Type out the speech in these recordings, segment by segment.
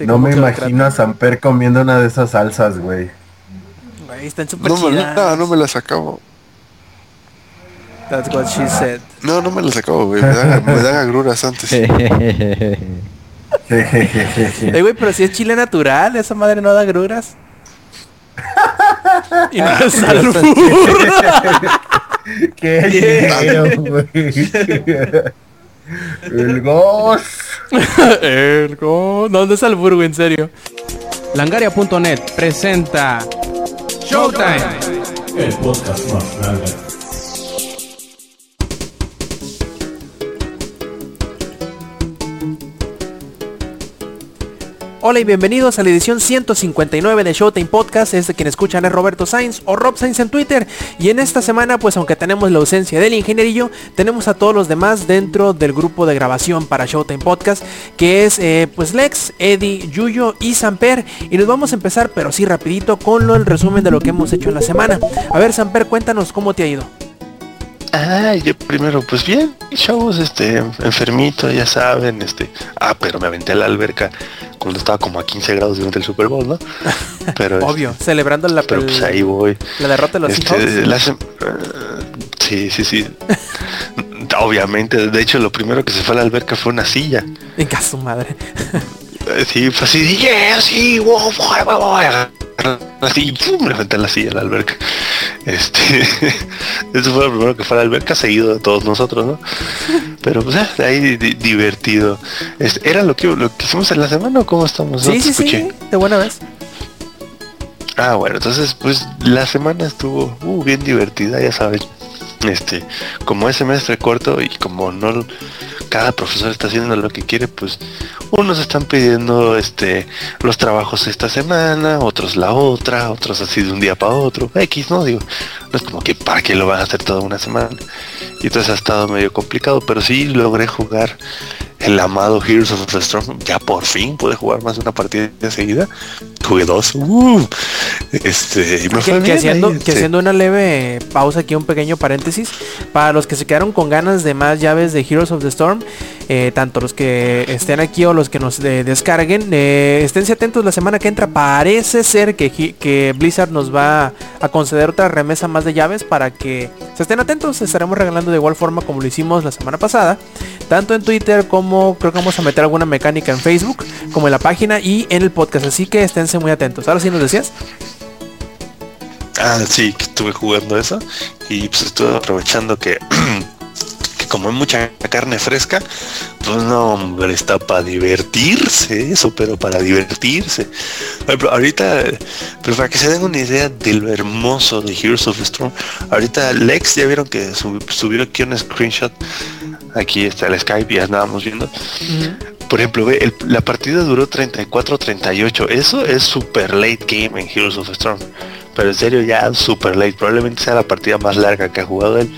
gente. No me imagino a Samper comiendo una de esas salsas, güey. Güey, están súper No, chidas. no, no me las acabo. That's what she said. No, no me las acabo, güey. Me dan, me dan agruras antes. Eh, güey, pero si es chile natural, esa madre no da gruras. y no es albur. Qué güey. El gos. Ergo. No, no es albur, güey, en serio. Langaria.net presenta Showtime. El podcast más grande. Hola y bienvenidos a la edición 159 de Showtime Podcast. Este quien escuchan es Roberto Sainz o Rob Sainz en Twitter. Y en esta semana, pues aunque tenemos la ausencia del ingenierillo, tenemos a todos los demás dentro del grupo de grabación para Showtime Podcast, que es eh, pues Lex, Eddie, Yuyo y Samper. Y nos vamos a empezar, pero sí rapidito, con lo, el resumen de lo que hemos hecho en la semana. A ver, Samper, cuéntanos cómo te ha ido. Ah, yo primero, pues bien, shows, este, enfermito, ya saben, este, ah, pero me aventé a la alberca cuando estaba como a 15 grados durante el Super Bowl, ¿no? Pero, Obvio, celebrando la, pero pues ahí voy. la derrota de los Este, la eh, sí, sí, sí. Obviamente, de hecho, lo primero que se fue a la alberca fue una silla. En casa su madre. Eh, Sí, fue así, yeah, sí, wow, wow, wow, wow, así, y pum, me aventé en la silla a la alberca. Este, eso fue lo primero que fue a la alberca, seguido de todos nosotros, ¿no? Pero pues eh, ahí di- divertido. Este, ¿Era lo que, lo que hicimos en la semana o cómo estamos? No Sí, sí, sí, escuché. de buena vez. Ah, bueno, entonces pues la semana estuvo uh, bien divertida, ya saben. Este, como es semestre corto y como no cada profesor está haciendo lo que quiere, pues unos están pidiendo este los trabajos esta semana, otros la otra, otros así de un día para otro, X, no digo, no es como que para qué lo van a hacer toda una semana. Y entonces ha estado medio complicado, pero sí logré jugar el amado Heroes of the Storm. Ya por fin pude jugar más de una partida seguida. Jugué dos. uh, este, y me Que, fue que bien haciendo, ahí, que haciendo una leve pausa aquí, un pequeño paréntesis, para los que se quedaron con ganas de más llaves de Heroes of the Storm, eh, tanto los que estén aquí o los que nos eh, descarguen, eh, esténse atentos la semana que entra, parece ser que, que Blizzard nos va a conceder otra remesa más de llaves para que se estén atentos, estaremos regalando de igual forma como lo hicimos la semana pasada, tanto en Twitter como creo que vamos a meter alguna mecánica en Facebook, como en la página y en el podcast, así que esténse muy atentos. Ahora sí nos decías. Ah, sí, que estuve jugando eso. Y pues estuve aprovechando que como hay mucha carne fresca, pues no, hombre, está para divertirse eso, pero para divertirse. Ejemplo, ahorita, pero para que se den una idea de lo hermoso de Heroes of Storm, ahorita Lex, ya vieron que sub- subió aquí un screenshot. Aquí está el Skype, ya andábamos viendo. Por ejemplo, ve, el- la partida duró 34-38. Eso es super late game en Heroes of Storm. Pero en serio, ya super late. Probablemente sea la partida más larga que ha jugado él.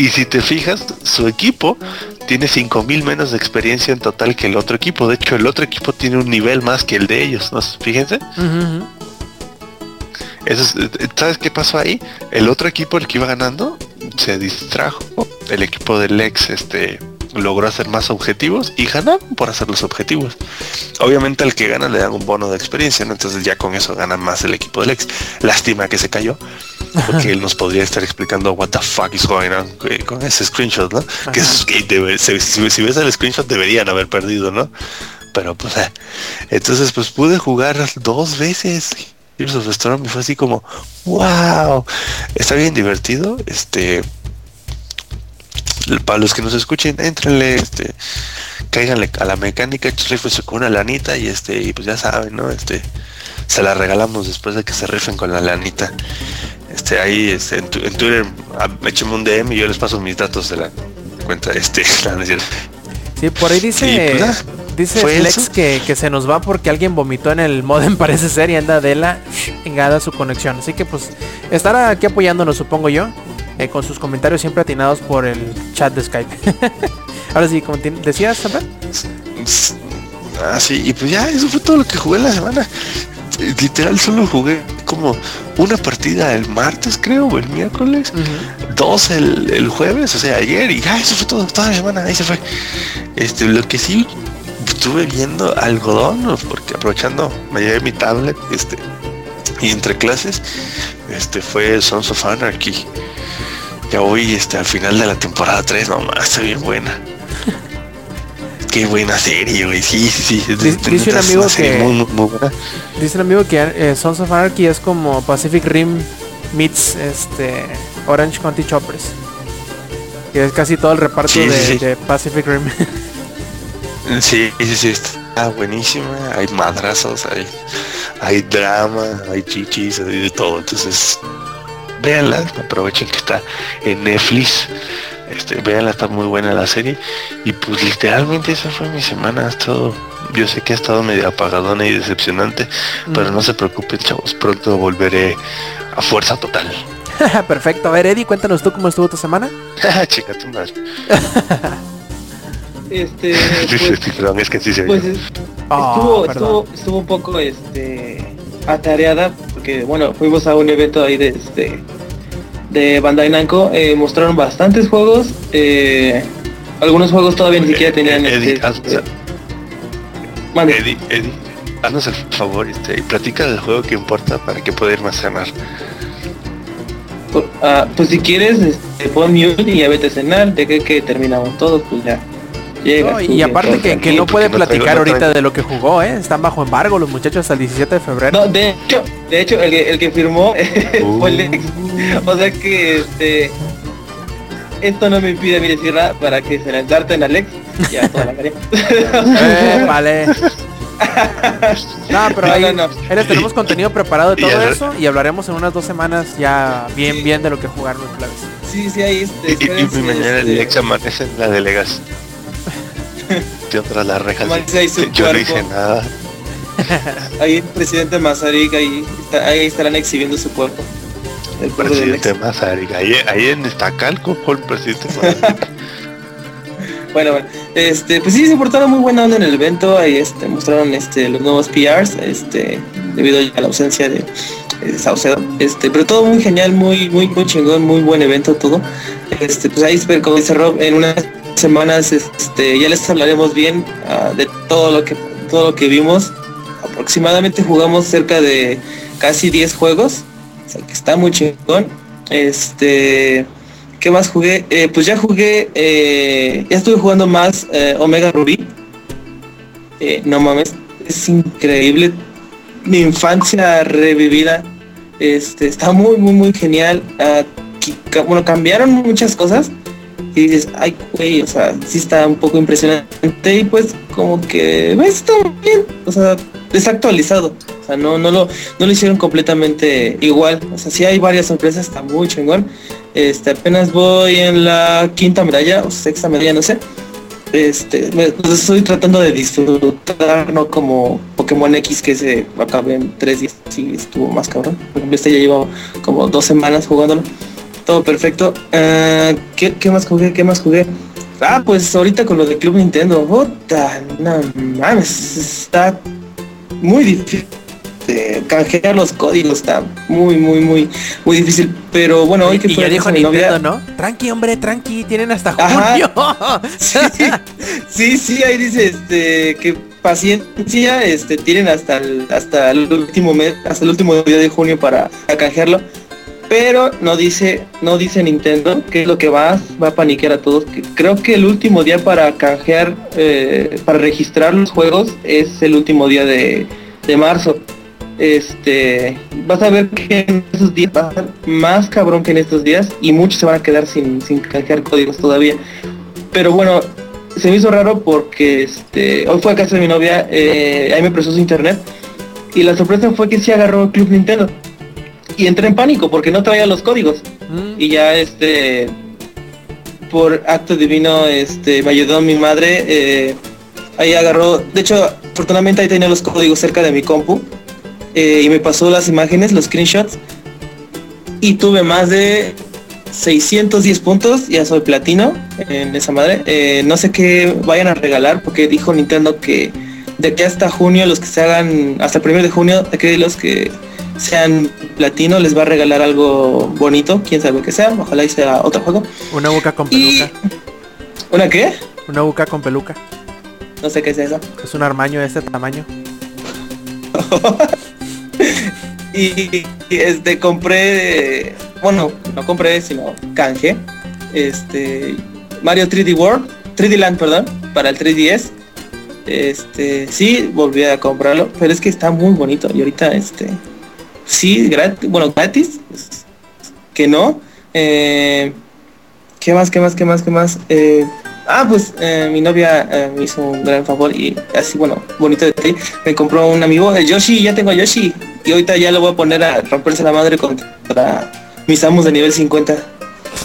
Y si te fijas, su equipo tiene 5000 menos de experiencia en total que el otro equipo. De hecho, el otro equipo tiene un nivel más que el de ellos. ¿no? Fíjense. Eso es- eh, ¿Sabes qué pasó ahí? El otro equipo, el que iba ganando, se distrajo. El equipo del ex este, logró hacer más objetivos y ganaron por hacer los objetivos. Obviamente al que gana le dan un bono de experiencia, ¿no? entonces ya con eso gana más el equipo del ex. Lástima que se cayó, porque él nos podría estar explicando what the fuck is going on eh, con ese screenshot, ¿no? Que, eso es que debe- se- si, si ves el screenshot deberían haber perdido, ¿no? Pero pues, eh, entonces pues pude jugar dos veces Heroes of the Storm y fue así como, wow, está bien divertido, este, para los que nos escuchen, entrenle, este, cáiganle a la mecánica, con una lanita y este, y pues ya saben, ¿no? Este, se la regalamos después de que se rifen con la lanita. Este, ahí este, en, tu- en Twitter, ah, échenme un DM y yo les paso mis datos de la cuenta, este, cierto. Sí, por ahí dice, pues, dice fue Lex eso. que, que se nos va porque alguien vomitó en el modem, parece ser, y anda de la chingada su conexión. Así que pues estará aquí apoyándonos, supongo yo, eh, con sus comentarios siempre atinados por el chat de Skype. Ahora sí, como decías, Samuel? Ah, sí, y pues ya, eso fue todo lo que jugué la semana. Literal, solo jugué como una partida el martes, creo, o el miércoles, dos el, el jueves, o sea, ayer, y ya, eso fue todo, toda la semana, ahí se fue. Este, lo que sí, estuve viendo algodón, porque aprovechando, me llevé mi tablet, este, y entre clases, este fue Sons of Anarchy. Ya voy este, al final de la temporada 3, nomás, está bien buena. Qué buena serie, güey. Sí, sí, sí. Dice- dice un amigo que- muy, muy, muy buena. Dice un amigo que eh, Sons of Anarchy es como Pacific Rim meets este Orange County Choppers. Que es casi todo el reparto Sí, sí, de, sí. de Pacific Rim. Sí, sí, sí, está buenísima. Hay madrazos, hay, hay drama, hay chichis, hay de todo. Entonces, véanla, aprovechen que está en Netflix. Este, véanla, está muy buena la serie. Y pues literalmente esa fue mi semana. Ha estado, yo sé que ha estado medio apagadona y decepcionante, pero no se preocupen, chavos. Pronto volveré a fuerza total. Perfecto. A ver, Eddie, cuéntanos tú cómo estuvo tu semana. Chica, tu madre. Este, Sí, sí, pues, sí, perdón, es que sí se pues Ah, estuvo, estuvo, estuvo un poco este atareada porque bueno fuimos a un evento ahí de este de Bandai Namco eh, mostraron bastantes juegos eh, algunos juegos todavía ni siquiera tenían Eh, Eddie, este, haz- eh, mande. Eddie, Eddie, haznos el favor este, y platica del juego que importa para que pueda irme a cenar. Ah, pues si quieres este, pon mute y ya vete a cenar de que, que terminamos todos pues ya llega No, y aparte que, que no puede platicar ahorita de lo que jugó, ¿eh? Están bajo embargo los muchachos hasta el 17 de febrero. No, de hecho, de hecho el que, el que firmó fue el ex. O sea que este esto no me impide a mí decir nada para que se lanzarte en Alex. Ya toda la tarea. Eh, vale. No, pero ahí, no, no. ahí les tenemos contenido preparado de Y todo eso y hablaremos en unas dos semanas ya bien Sí. bien de lo que jugaron los claves. Sí, sí, ahí este, Y, y- y espérense, mañana el este, ex amanece en la delegación. Amanece ahí su Yo no hice nada. ahí el presidente Mazarik ahí, está- ahí estarán exhibiendo su cuerpo. El. Presidente Mazarik. Ahí, ahí en Estacalco fue el presidente Mazarik. Bueno, bueno, este, pues sí, se portaron muy buena onda en el evento, ahí este, mostraron este, los nuevos PRs, este, debido a la ausencia de, de Saucedo, este, pero todo muy genial, muy, muy, muy chingón, muy buen evento todo. Este, pues ahí, como dice Rob, en unas semanas, este, ya les hablaremos bien ah, de todo lo que, todo lo que vimos. Aproximadamente jugamos cerca de casi 10 juegos, que está muy chingón. Este, ¿Qué más jugué? Eh, pues ya jugué, eh, ya estuve jugando más eh, Omega Ruby. No mames, es increíble. Mi infancia revivida. Este, está muy, muy, muy genial. Ah, bueno, cambiaron muchas cosas. Y dices, ay, güey, o sea, sí está un poco impresionante. Y pues, como que, está bien. O sea, desactualizado. O sea, no, no lo, no lo hicieron completamente igual. O sea, sí hay varias sorpresas, está muy chingón. Este, apenas voy en la quinta medalla o sexta medalla, no sé. Este, pues, estoy tratando de disfrutar, no como Pokémon X que se acabé en tres días, sí estuvo más cabrón. Por ejemplo, este ya llevo como dos semanas jugándolo. Todo perfecto. Ah, ¿qué, qué más jugué? ¿Qué más jugué? Ah, pues ahorita con lo de Club Nintendo. Puta, no mames, está muy difícil. de canjear los códigos está muy, muy, muy, muy difícil. Pero bueno, hoy que y fue ya dijo Nintendo, ¿no? Tranqui, hombre, tranqui, tienen hasta junio. Sí, sí, sí, ahí dice este que paciencia, este tienen hasta el hasta el último mes, hasta el último día de junio para, para canjearlo. Pero no dice, no dice Nintendo que es lo que va, va a paniquear a todos. Creo que el último día para canjear, eh, para registrar los juegos es el último día de, de marzo. Este, vas a ver que en esos días va a ser más cabrón que en estos días y muchos se van a quedar sin, sin canjear códigos todavía. Pero bueno, se me hizo raro porque este, hoy fue a casa de mi novia, eh, ahí me prestó su internet y la sorpresa fue que sí agarró Club Nintendo y entré en pánico porque no traía los códigos. Mm, y ya este por acto divino este me ayudó mi madre eh, ahí agarró de hecho afortunadamente ahí tenía los códigos cerca de mi compu eh, y me pasó las imágenes los screenshots y tuve más de 610 puntos ya soy platino en esa madre. Eh, no sé qué vayan a regalar porque dijo Nintendo que de aquí hasta junio los que se hagan hasta el primero de junio de que los que sean platino les va a regalar algo bonito, quién sabe qué sea, ojalá y sea otro juego. Una boca con Y peluca. ¿una qué? Una boca con peluca. No sé qué es eso. Es un armaño de este tamaño. y, y, este compré, bueno, no compré, sino canje, este Mario 3D World, 3D Land, perdón, para el 3DS. Este, sí, volví a comprarlo, pero es que está muy bonito y ahorita este sí, gratis, bueno, gratis, que no. Eh, ¿Qué más, qué más, qué más, qué más? Eh, ah, pues eh, mi novia eh, me hizo un gran favor y así, bueno, bonito de ti. Me compró un amigo, el Yoshi, ya tengo a Yoshi. Y ahorita ya lo voy a poner a romperse la madre contra mis amos de nivel 50.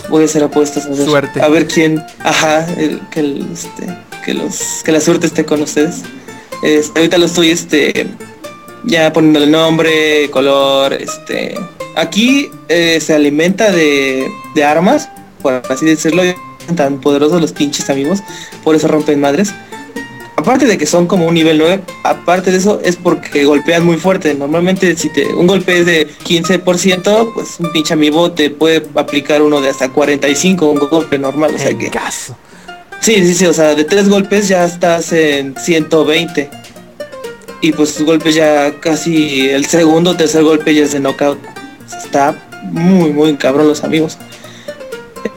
Voy a hacer apuestas a ver, Suerte. a ver quién, ajá, el- que, el, este, que los, que la suerte esté con ustedes. Este, ahorita lo estoy, este, ya poniéndole nombre, color, este. Aquí eh, se alimenta de, de armas, por así decirlo, tan poderosos los pinches amigos, por eso rompen madres. Aparte de que son como un nivel 9, aparte de eso es porque golpean muy fuerte. Normalmente si te un golpe es de 15%, pues un pinche amigo te puede aplicar uno de hasta 45, un golpe normal, o sea En que caso. Sí, sí, sí, o sea, de tres golpes ya estás en 120. Y pues tus golpes ya casi el segundo tercer golpe ya es de knockout. Está muy, muy cabrón los amigos.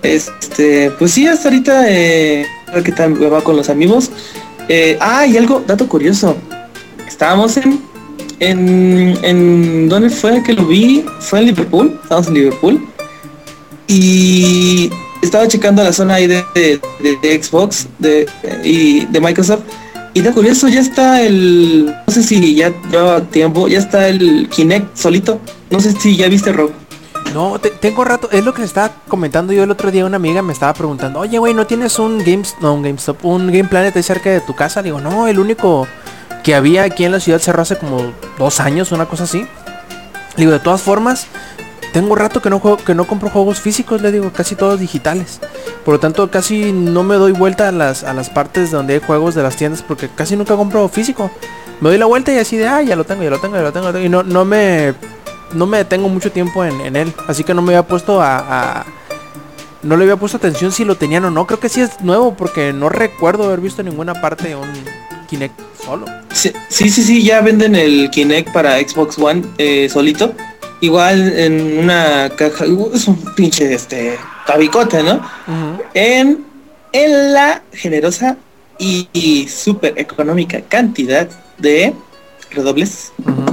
Este, pues sí, hasta ahorita, eh, qué tal va con los amigos. Eh, ah, y algo, dato curioso. Estábamos en, en, en, ¿dónde fue que lo vi? Fue en Liverpool, estábamos en Liverpool. Y estaba checando la zona ahí de- de- de Xbox de, y de Microsoft. Y de curioso, ya está el, no sé si ya lleva tiempo, ya está el Kinect solito. No sé si ya viste Rob. No, te- tengo rato, es lo que estaba comentando yo el otro día, una amiga me estaba preguntando, oye güey, ¿no tienes un Games, no un GameStop, un Game Planet ahí cerca de tu casa? Digo, no, el único que había aquí en la ciudad cerró hace como dos años, una cosa así. Digo, de todas formas, tengo rato que no juego, que no compro juegos físicos, le digo, casi todos digitales. Por lo tanto, casi no me doy vuelta a las, a las partes donde hay juegos de las tiendas porque casi nunca compro físico. Me doy la vuelta y así de, ah, ya lo tengo, ya lo tengo, ya lo tengo. ya lo tengo", Y no, no me no me detengo mucho tiempo en, en él. Así que no me había puesto a, No le había puesto atención si lo tenían o no. Creo que sí es nuevo porque no recuerdo haber visto en ninguna parte un Kinect solo. Sí, sí, sí, sí, ya venden el Kinect para Xbox One eh, solito. Igual en una caja, uh, es un pinche este tabicote, ¿no? En, en la generosa y, y súper económica cantidad de redobles Ujú.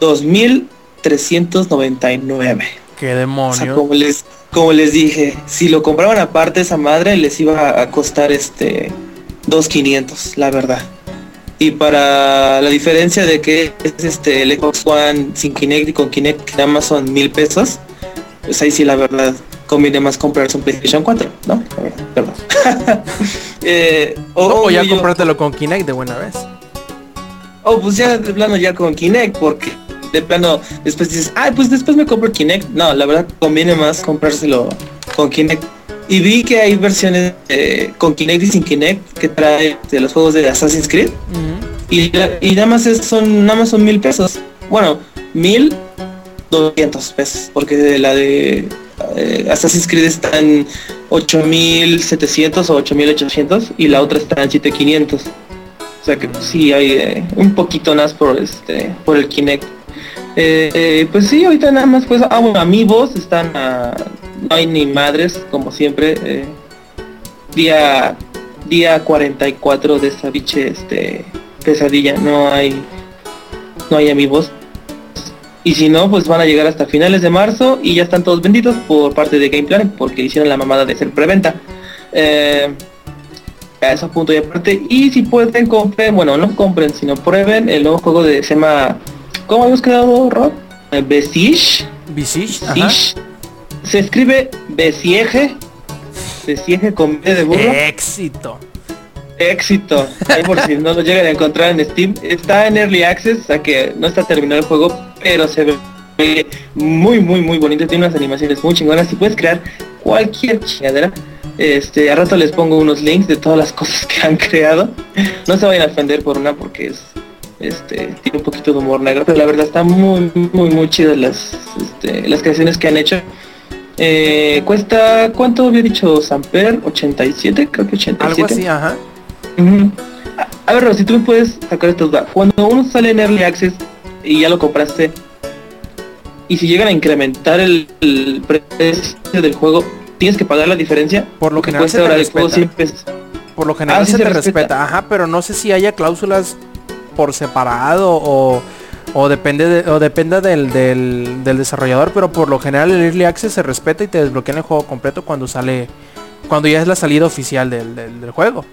2.399. Qué O sea, demonio. como les, como les dije, si lo compraban aparte esa madre les iba a costar este 2.500, la verdad. Y para la diferencia de que es este el Xbox One sin Kinect y con Kinect que nada más son mil pesos, pues ahí sí la verdad conviene más comprarse un PlayStation 4, ¿no? La verdad, perdón. Eh, o, o ya yo- comprártelo con Kinect de buena vez. Oh, pues ya de plano ya con Kinect, porque de plano después dices, ay, pues después me compro Kinect. No, la verdad conviene más comprárselo con Kinect. Y vi que hay versiones eh, con Kinect y sin Kinect que trae de los juegos de Assassin's Creed. Y, la- y nada más es- son nada más son mil pesos. Bueno, mil doscientos pesos. Porque la de eh, Assassin's Creed está en 8700 o 8800 y la otra está en 7500. O sea que sí hay eh, un poquito más por este por el Kinect. Eh, pues sí, ahorita nada más pues ah bueno, amigos están a, no hay ni madres como siempre. eh, día día 44 de esta biche este pesadilla, no hay no hay amigos. Y si no, pues van a llegar hasta finales de marzo y ya están todos vendidos por parte de Game Planet porque hicieron la mamada de hacer preventa. Eh, a eso punto y aparte. Y si pueden compren, bueno, no compren, sino prueben el nuevo juego de se llama ¿Cómo habíamos quedado, Rob? Eh, Besiege. Besiege. Se escribe Besiege. Besiege con B de burro. Éxito. Éxito. Ahí por si no lo llegan a encontrar en Steam. Está en Early Access, o sea que no está terminado el juego, pero se ve muy, muy, muy bonito. Tiene unas animaciones muy chingonas y puedes crear cualquier chingadera. Este, a rato les pongo unos links de todas las cosas que han creado. No se vayan a ofender por una porque es este tiene un poquito de humor negro, pero la verdad está muy, muy, muy chidas las, este, las creaciones que han hecho. Eh, cuesta, ¿cuánto había dicho Samper? 87, creo que 87. Algo así, ajá. A ver, si tú me puedes sacar esta duda. Cuando uno sale en Early Access y ya lo compraste, y si llegan a incrementar el, el precio del juego, ¿tienes que pagar la diferencia? Por lo Que general cuesta ahora el juego respeta. 100 pesos. Por lo general Ah, sí se se te respeta. respeta. Ajá, pero no sé si haya cláusulas por separado o, o depende de- o dependa del, del, desarrollador, pero por lo general el Early Access se respeta y te desbloquean el juego completo cuando sale, cuando ya es la salida oficial del, del- del juego.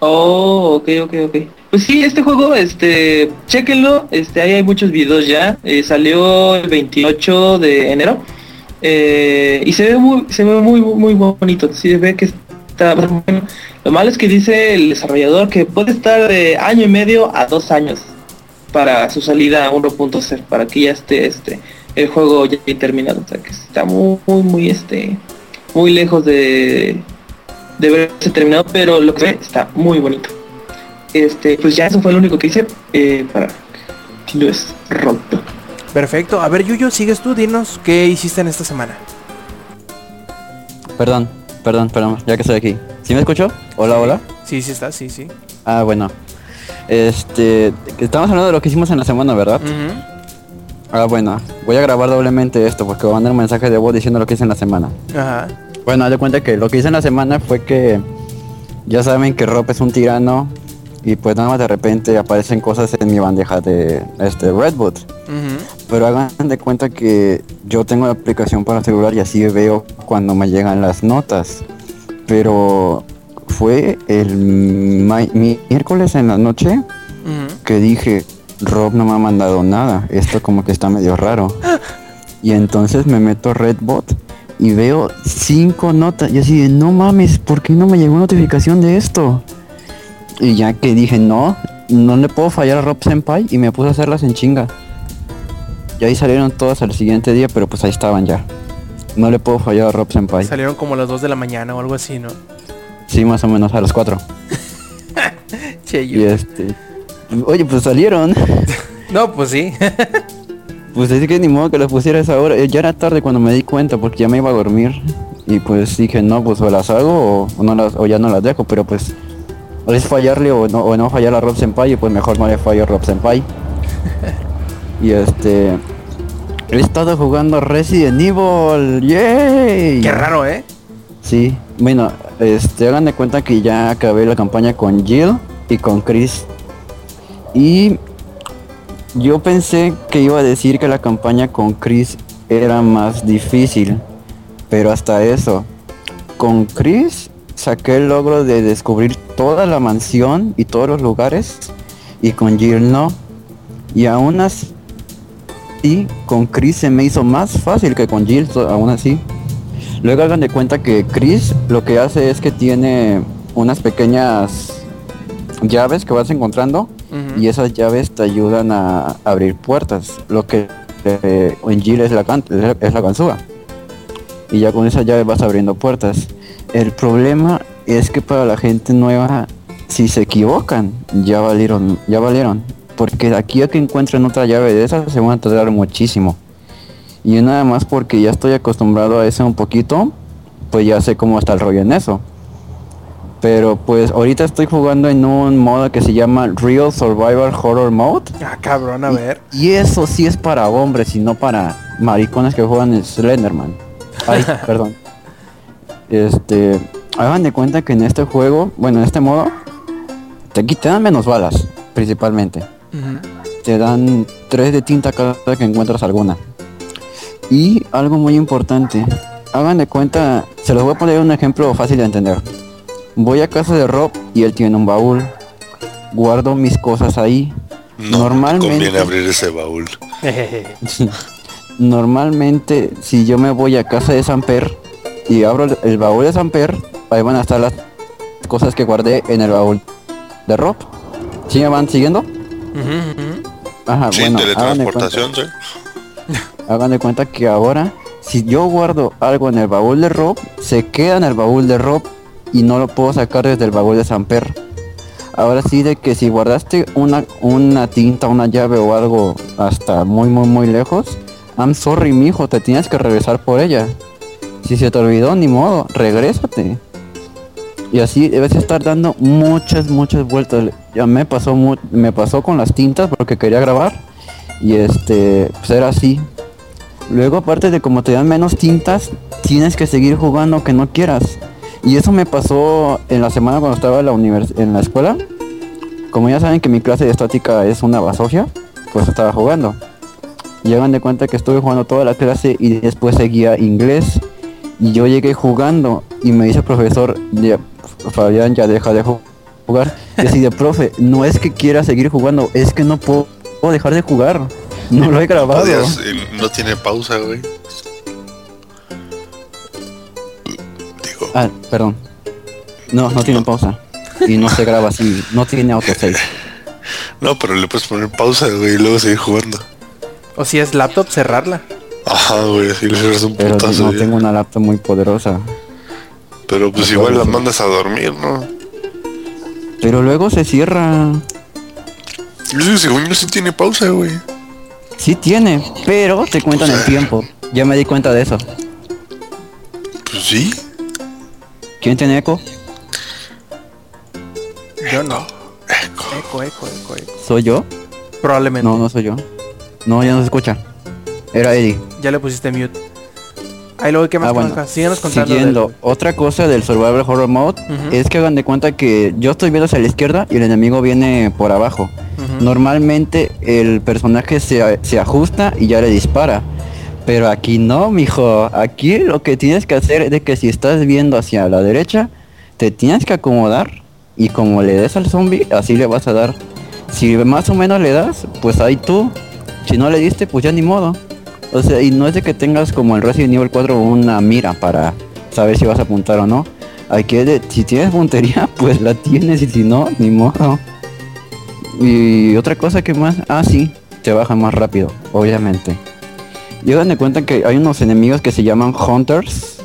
Oh, ok, ok, ok. Pues sí, este juego, este, chequenlo, este, ahí hay muchos videos ya. eh, salió el 28 de enero. eh, y se ve muy, se ve muy, muy bonito. Sí, se ve que está. Lo malo es que dice el desarrollador que puede estar de año y medio a dos años para su salida a 1.0, para que ya esté este el juego ya terminado. O sea que está muy, muy, muy este muy lejos de, de verse terminado, pero lo que ve está muy bonito. Este, pues ya eso fue lo único que hice eh, para que lo es roto. Perfecto. A ver, Yuyo, sigues tú, dinos qué hiciste en esta semana. Perdón, perdón, perdón, ya que estoy aquí. ¿Sí me escuchó? Hola, hola. Sí, sí está, sí, sí. Ah, bueno. Este, estamos hablando de lo que hicimos en la semana, ¿verdad? Ujú. Ah, bueno. Voy a grabar doblemente esto porque voy a mandar un mensaje de voz diciendo lo que hice en la semana. Ajá. Bueno, de cuenta que lo que hice en la semana fue que ya saben que Rob es un tirano y pues nada más de repente aparecen cosas en mi bandeja de este Redboot. Ujú. Pero hagan de cuenta que yo tengo la aplicación para celular y así veo cuando me llegan las notas. Pero fue el miércoles en la noche que dije, Rob no me ha mandado nada, esto como que está medio raro. Y entonces me meto a Redbot y veo cinco notas y así de, no mames, ¿por qué no me llegó notificación de esto? Y ya que dije, no, no le puedo fallar a Rob Senpai y me puse a hacerlas en chinga. Y ahí salieron todas al siguiente día, pero pues ahí estaban ya. No le puedo fallar a Rob Senpai. Salieron como a las 2 de la mañana o algo así, ¿no? Sí, más o menos a las 4. Che, Y Yuyo. este... Oye, pues salieron. No, pues sí. Pues es que ni modo que las pusiera a esa hora. Eh, Ya era tarde cuando me di cuenta porque ya me iba a dormir. Y pues dije, no, pues o las hago o, o no las, o ya no las dejo. Pero pues o es fallarle o no, o no fallar a Rob Senpai y pues mejor no le fallo a Rob Senpai. y este... He estado jugando Resident Evil. ¡Yay! Qué raro, ¿eh? Sí, bueno, este, hagan de cuenta que ya acabé la campaña con Jill y con Chris. Y yo pensé que iba a decir que la campaña con Chris era más difícil, pero hasta eso. Con Chris saqué el logro de descubrir toda la mansión y todos los lugares y con Jill no. Y aún así, con Chris se me hizo más fácil que con Jill, aún así. Luego hagan de cuenta que Chris lo que hace es que tiene unas pequeñas llaves que vas encontrando y esas llaves te ayudan a abrir puertas. Lo que eh, en Jill es la, can- es la- ganzúa. Y ya con esas llaves vas abriendo puertas. El problema es que para la gente nueva, si se equivocan, ya valieron, ya valieron. Porque aquí a que encuentren otra llave de esas se van a tardar muchísimo. Y nada más porque ya estoy acostumbrado a eso un poquito, pues ya sé cómo está el rollo en eso. Pero pues ahorita estoy jugando en un modo que se llama Real Survival Horror Mode. Ah, cabrón, a ver. Y eso sí es para hombres y no para maricones que juegan en Slenderman. Ay, perdón. Este, hagan de cuenta que en este juego, bueno, en este modo, te, te dan menos balas, principalmente. Te dan 3 de tinta cada que encuentras alguna. Y algo muy importante, hagan de cuenta, se los voy a poner un ejemplo fácil de entender. Voy a casa de Rob y él tiene un baúl. Guardo mis cosas ahí. No Normalmente- conviene abrir ese baúl. Normalmente, si yo me voy a casa de Samper y abro el, el baúl de Samper, ahí van a estar las cosas que guardé en el baúl de Rob. ¿Sí me van siguiendo? Ujú. Ajá, Sí, bueno, teletransportación, sí. Hagan de cuenta que ahora, si yo guardo algo en el baúl de Rob, se queda en el baúl de Rob y no lo puedo sacar desde el baúl de Samper. Ahora sí de que si guardaste una, una tinta, una llave o algo hasta muy muy muy lejos, I'm sorry mijo, te tienes que regresar por ella. Si se te olvidó, ni modo, regrésate. Y así debes estar dando muchas, muchas vueltas. ya me pasó me pasó con las tintas porque quería grabar y este pues era así. Luego aparte de como te dan menos tintas, tienes que seguir jugando aunque no quieras. Y eso me pasó en la semana cuando estaba en la univers en la escuela. Como ya saben que mi clase de estática es una basofia, pues estaba jugando. Y hagan de cuenta que estuve jugando toda la clase y después seguía inglés. Y yo llegué jugando y me dice el profesor, ya, Fabián, ya deja de ju- jugar. Y así profe, no es que quiera seguir jugando, es que no puedo dejar de jugar. No lo he grabado. No tiene pausa, güey. Digo, Ah, perdón. No, no tiene pausa. Y no se graba así, no tiene autosave. no, pero le puedes poner pausa, güey, y luego seguir jugando. O si es laptop, cerrarla. Ajá, güey, así le cierras un Pero putazo. no ya. tengo una laptop muy poderosa. Pero pues igual la mandas a dormir, ¿no? Pero luego se cierra. Yo sé, según yo sí tiene pausa, güey. Sí tiene, pero te cuentan el tiempo. Ya me di cuenta de eso. Pues sí. ¿Quién tiene eco? Yo no. Eco, eco, eco, eco. ¿Soy yo? Probablemente. No, no soy yo. No, ya no se escucha. Era Eddie. Ya le pusiste mute. Ahí luego, ¿qué más Ah, bueno. Síguenos contando. Siguiendo, del- otra cosa del Survival Horror Mode es que hagan de cuenta que yo estoy viendo hacia la izquierda y el enemigo viene por abajo. Normalmente el personaje se, se ajusta y ya le dispara. Pero aquí no, mijo. Aquí lo que tienes que hacer es de que si estás viendo hacia la derecha, te tienes que acomodar y como le des al zombie, así le vas a dar. Si más o menos le das, pues ahí tú. Si no le diste, pues ya ni modo. O sea, y no es de que tengas como el Resident Evil 4 una mira para saber si vas a apuntar o no. Aquí es de, si tienes puntería, pues la tienes y si no, ni modo. Y otra cosa que más, ah sí, te baja más rápido, obviamente. Y hagan de cuenta que hay unos enemigos que se llaman Hunters.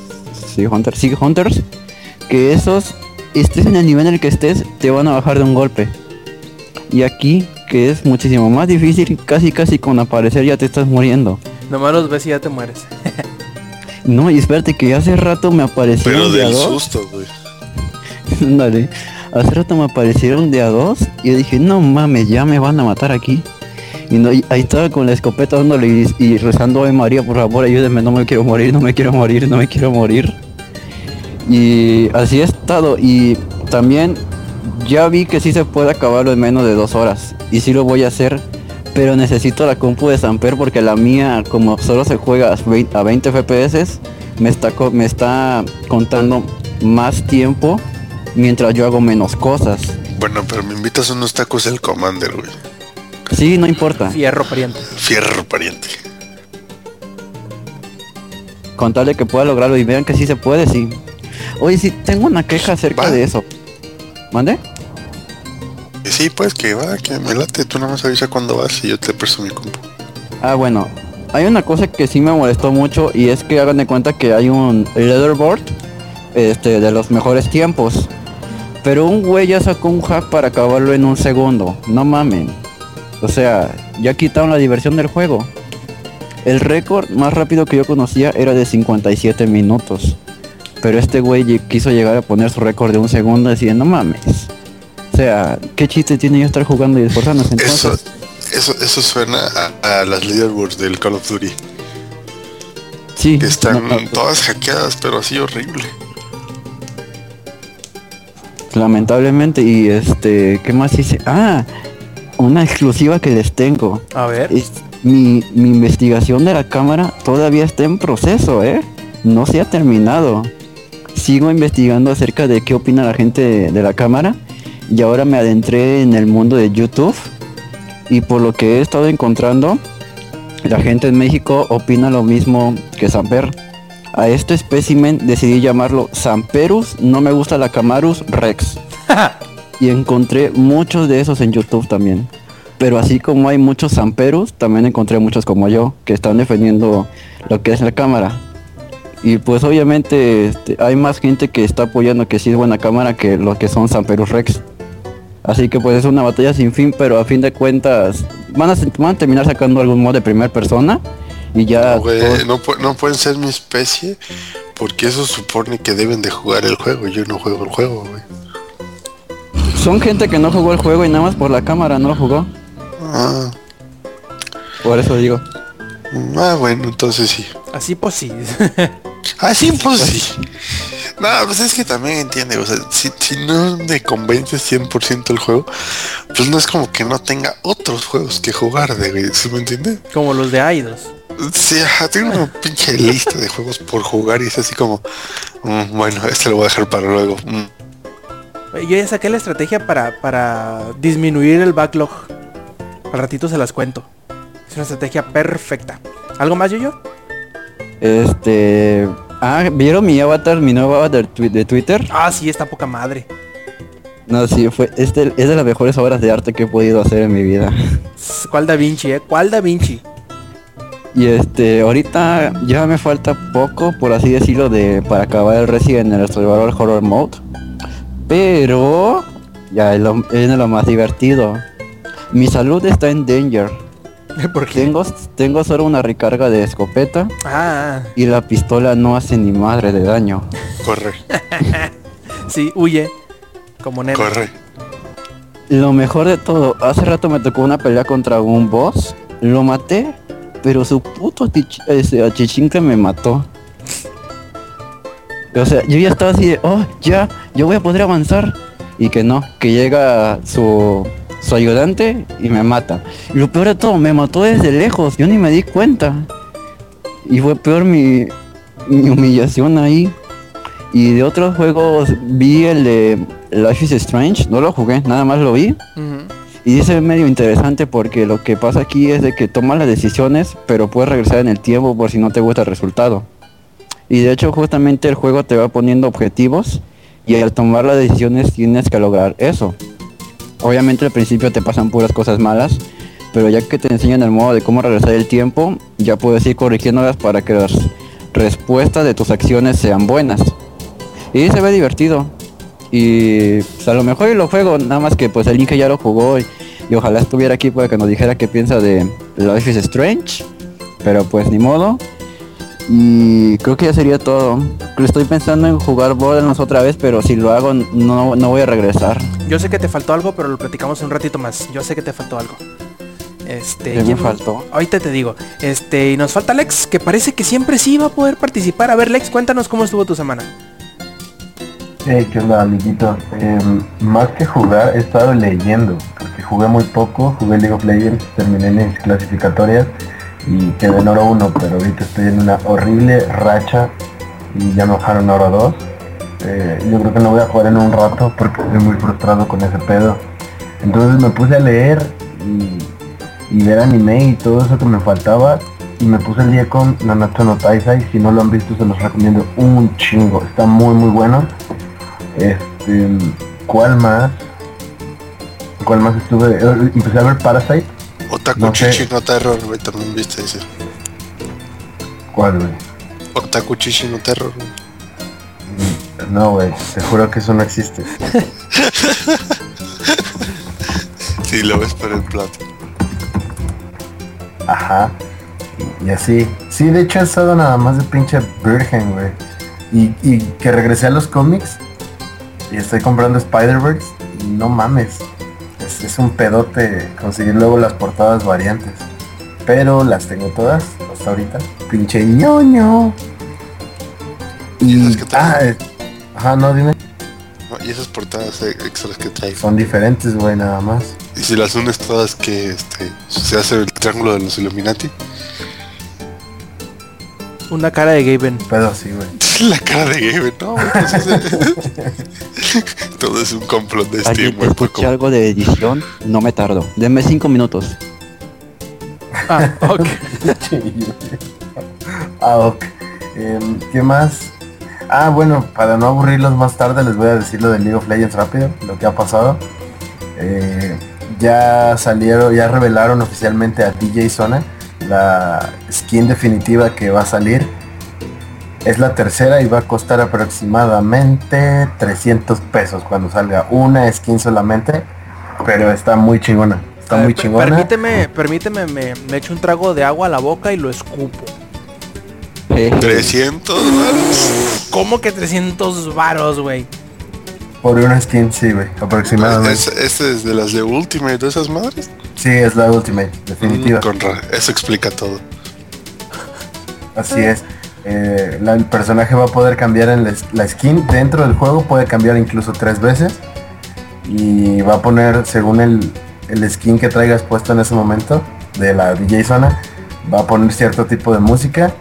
Sí, Hunters, sí, Hunters. Que esos, estés en el nivel en el que estés, te van a bajar de un golpe. Y aquí, que es muchísimo más difícil, casi casi con aparecer ya te estás muriendo. Nomás los ves y ya te mueres. No, y espérate que hace rato me aparecieron Pero de a del dos. susto, güey. Ándale. Hace rato me aparecieron de a dos y yo dije, no mames, ya me van a matar aquí. Y no, y ahí estaba con la escopeta dándole y, y rezando, ay María, por favor, ayúdenme, no me quiero morir, no me quiero morir, no me quiero morir. Y así he estado. Y también ya vi que sí se puede acabarlo en menos de dos horas. Y sí lo voy a hacer. Pero necesito la compu de Samper porque la mía, como solo se juega a 20 a 20 FPS, me está, me está contando más tiempo mientras yo hago menos cosas. Bueno, pero me invitas unos tacos del Commander, güey. Sí, no importa. Fierro pariente. Fierro pariente. Con tal de que pueda lograrlo y vean que sí se puede, sí. Oye, sí, tengo una queja acerca Va. de eso. ¿Mande? Sí, pues que va, que me late. Tú nada más avisa cuando vas y yo te presto mi compu. Ah, bueno. Hay una cosa que sí me molestó mucho y es que hagan de cuenta que hay un leaderboard este, de los mejores tiempos. Pero un güey ya sacó un hack para acabarlo en un segundo. No mamen. O sea, ya quitaron la diversión del juego. El récord más rápido que yo conocía era de 57 minutos. Pero este güey quiso llegar a poner su récord de un segundo y decía, no mames. O sea, ¿qué chiste tiene yo estar jugando y esforzándose Eso, entonces? eso, eso suena a, a las leaderboards del Call of Duty. Sí, Que están no, no, todas hackeadas, pero así horrible. Lamentablemente, y este, ¿qué más hice? Ah, una exclusiva que les tengo. A ver. Es, mi, mi investigación de la cámara todavía está en proceso, ¿eh? No se ha terminado. Sigo investigando acerca de qué opina la gente de, de la cámara. Y ahora me adentré en el mundo de YouTube. Y por lo que he estado encontrando, la gente en México opina lo mismo que Samper. A este espécimen decidí llamarlo Samperus, no me gusta la Camarus Rex. y encontré muchos de esos en YouTube también. Pero así como hay muchos Samperus, también encontré muchos como yo, que están defendiendo lo que es la cámara. Y pues obviamente este, hay más gente que está apoyando que sí es buena cámara que los que son Samperus Rex. Así que pues es una batalla sin fin, pero a fin de cuentas van a, van a terminar sacando algún modo de primera persona. Y ya... No, no pueden ser mi especie porque eso supone que deben de jugar el juego. Yo no juego el juego, güey. son gente que no jugó el juego y nada más por la cámara no lo jugó. Ah, Por eso digo. ah, bueno, entonces sí. Así pues sí. Ah, sí, pues sí. No, pues es que también entiende, o sea, si, si no me convence 100% el juego, pues no es como que no tenga otros juegos que jugar, de, güey, ¿sí me entiende? Como los de Aidos. Sí, ajá, tengo una pinche lista de juegos por jugar y es así como, mm, bueno, este lo voy a dejar para luego. mm. Yo ya saqué la estrategia para, para disminuir el backlog. Al ratito se las cuento. Es una estrategia perfecta. ¿Algo más, yo Este... Ah, ¿vieron mi avatar, mi nuevo avatar de Twitter? Ah, sí, está poca madre. No, sí, fue, este es de las mejores obras de arte que he podido hacer en mi vida. ¿Cuál Da Vinci, eh? ¿Cuál Da Vinci? Y este, ahorita ya me falta poco, por así decirlo, de para acabar el Resident en el Survival Horror Mode. Pero ya es lo, es lo más divertido. Mi salud está en danger. ¿Por qué? Tengo, tengo solo una recarga de escopeta Ah, y la pistola no hace ni madre de daño. Corre, sí, huye. Como nena. corre. Lo mejor de todo, hace rato me tocó una pelea contra un boss, lo maté, pero su puto achichincle me mató. O sea, yo ya estaba así de, oh, ya, yo voy a poder avanzar. Y que no, que llega su, su ayudante y me mata. Y lo peor de todo, me mató desde lejos, yo ni me di cuenta. Y fue peor mi, mi humillación ahí. Y de otros juegos vi el de Life is Strange, no lo jugué, nada más lo vi. Y dice medio interesante porque lo que pasa aquí es de que tomas las decisiones, pero puedes regresar en el tiempo por si no te gusta el resultado. Y de hecho justamente el juego te va poniendo objetivos y al tomar las decisiones tienes que lograr eso. Obviamente al principio te pasan puras cosas malas, pero ya que te enseñan el modo de cómo regresar el tiempo, ya puedes ir corrigiéndolas para que las respuestas de tus acciones sean buenas. Y se ve divertido. Y pues, a lo mejor lo juego, nada más que pues el Inge ya lo jugó y, y ojalá estuviera aquí para que nos dijera qué piensa de Life is Strange. Pero pues ni modo. Y creo que ya sería todo. Estoy pensando en jugar Borderlands otra vez, pero si lo hago no, no voy a regresar. Yo sé que te faltó algo, pero lo platicamos un ratito más. Yo sé que te faltó algo. Este, ¿Qué me ¿quién- faltó? Ahorita te digo. Este, y nos falta Lex, que parece que siempre sí va a poder participar. A ver, Lex, cuéntanos cómo estuvo tu semana. Hey, ¿qué onda, amiguito? Em, más que jugar, he estado leyendo, porque jugué muy poco, jugué League of Legends, terminé mis clasificatorias y quedé en oro 1, pero ahorita estoy en una horrible racha y ya me bajaron oro 2. Eh, yo creo que no voy a jugar en un rato porque estoy muy frustrado con ese pedo. Entonces me puse a leer y, y ver anime y todo eso que me faltaba y me puse el día con Nanatsu no Taizai. Si no lo han visto se los recomiendo un chingo. Está muy muy bueno. Este, ¿cuál más? ¿Cuál más estuve? eh, Empecé a ver Parasite. Otaku No. Chichi no Terror, güey, también viste ese. ¿Cuál, güey? Otaku Chichi no Terror, güey. No, güey, te juro que eso no existe. Sí, lo ves por el plato. Ajá. Y así. Sí, de hecho he estado nada más de pinche virgen, güey. Y, y que regresé a los cómics y estoy comprando Spider-Verse no mames. Es, es un pedote conseguir luego las portadas variantes. Pero las tengo todas hasta ahorita. Pinche ñoño. ¿Y Y, esas qué tal? ah, eh, ajá, no, dime. No, Y esas portadas eh, extras que trae. Son diferentes, güey, nada más. Y si las unes todas que este se hace el triángulo de los Illuminati. Una cara de Gaben. Pedo así, güey. La cara de Gabe, no, Todo es un complot de Steam, güey. escuché algo de edición, no me tardo. Denme cinco minutos. Ah, ok. ah, ok. Em, ¿Qué más? Ah, bueno, para no aburrirlos más tarde les voy a decir lo de League of Legends rápido, lo que ha pasado. Eh, ya salieron, ya revelaron oficialmente a DJ Zona la skin definitiva que va a salir. Es la tercera y va a costar aproximadamente 300 pesos cuando salga una skin solamente, pero está muy chingona. Está muy chingona. Permíteme, permíteme, me, me echo un trago de agua a la boca y lo escupo. 300 varos. ¿Cómo que 300 varos, güey? Por una skin, sí, güey, aproximadamente. ¿Es, ¿Este es de las de Ultimate de esas madres? Sí, es la Ultimate, definitiva. Mm, con eso explica todo. Así es. Eh, el personaje va a poder cambiar en la, la skin dentro del juego, puede cambiar incluso tres veces. Y va a poner, según el, el skin que traigas puesto en ese momento, de la DJ zona, va a poner cierto tipo de música.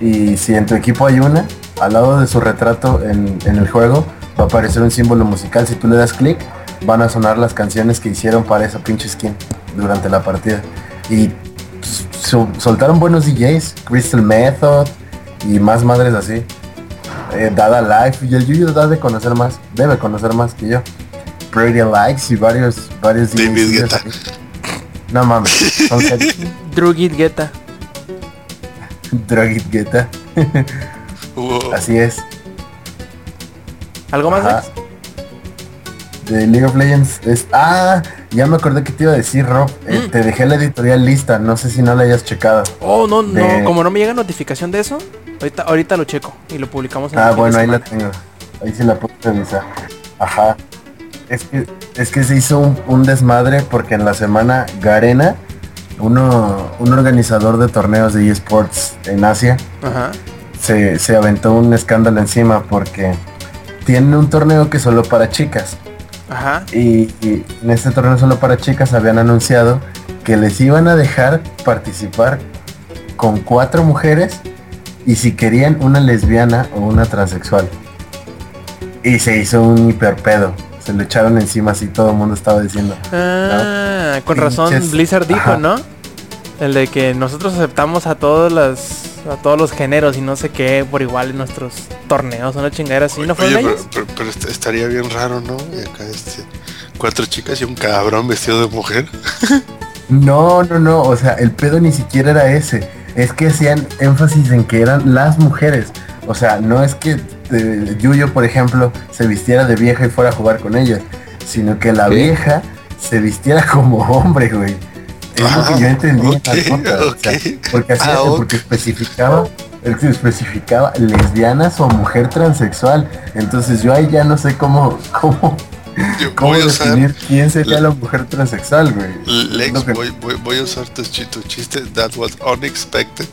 Y si en tu equipo hay una, al lado de su retrato en, en el juego, va a aparecer un símbolo musical. Si tú le das clic, van a sonar las canciones que hicieron para esa pinche skin durante la partida. Y sol- soltaron buenos DJs, Crystal Method y más madres así. Eh, Dada Life y el Yuyo da de conocer más, debe conocer más que yo. Pretty Likes y varios, varios David Guetta. No mames, Drugit Guetta. Drugit Guetta. Hubo- Así es. ¿Algo más, Ajá. De League of Legends es. Ah, ya me acordé que te iba a decir, Rob. Eh, Mm. te dejé la editorial lista, no sé si no la hayas checado. Oh, no, no, como no me llega notificación de eso, ahorita, ahorita lo checo y lo publicamos en Ah, bueno, ahí la tengo. Ahí sí la puedo revisar. Ajá. Es que, es que se hizo un, un desmadre porque en la semana Garena, uno, un organizador de torneos de eSports en Asia, Ajá. se, se aventó un escándalo encima porque tienen un torneo que es solo para chicas. Ajá. Y, y en este torneo solo para chicas habían anunciado que les iban a dejar participar con cuatro mujeres y si querían una lesbiana o una transexual. Y se hizo un hiperpedo. Se lo echaron encima así todo el mundo estaba diciendo. Ah, con razón Blizzard dijo, Ajá. ¿no? El de que nosotros aceptamos a todos las a todos los géneros y no sé qué por igual en nuestros torneos, una chingadera así, ¿no fueron pero, ellos? pero- pero est- estaría bien raro, ¿no? Y acá este, cuatro chicas y un cabrón vestido de mujer. No, no, no. O sea, el pedo ni siquiera era ese. Es que hacían énfasis en que eran las mujeres. O sea, no es que eh, Yuyo, por ejemplo, se vistiera de vieja y fuera a jugar con ellas, sino que la vieja se vistiera como hombre, güey. Es lo Ah, que yo entendí en ok, las notas, o sea, ok. porque, hacía- Ah, ok. porque especificaba, él se especificaba lesbianas o mujer transexual. Entonces yo ahí ya no sé cómo, cómo, Yo cómo voy a usar, definir quién sería la mujer transexual, güey. Lex, que- voy, voy, voy a usar tu, tu chiste. That was unexpected.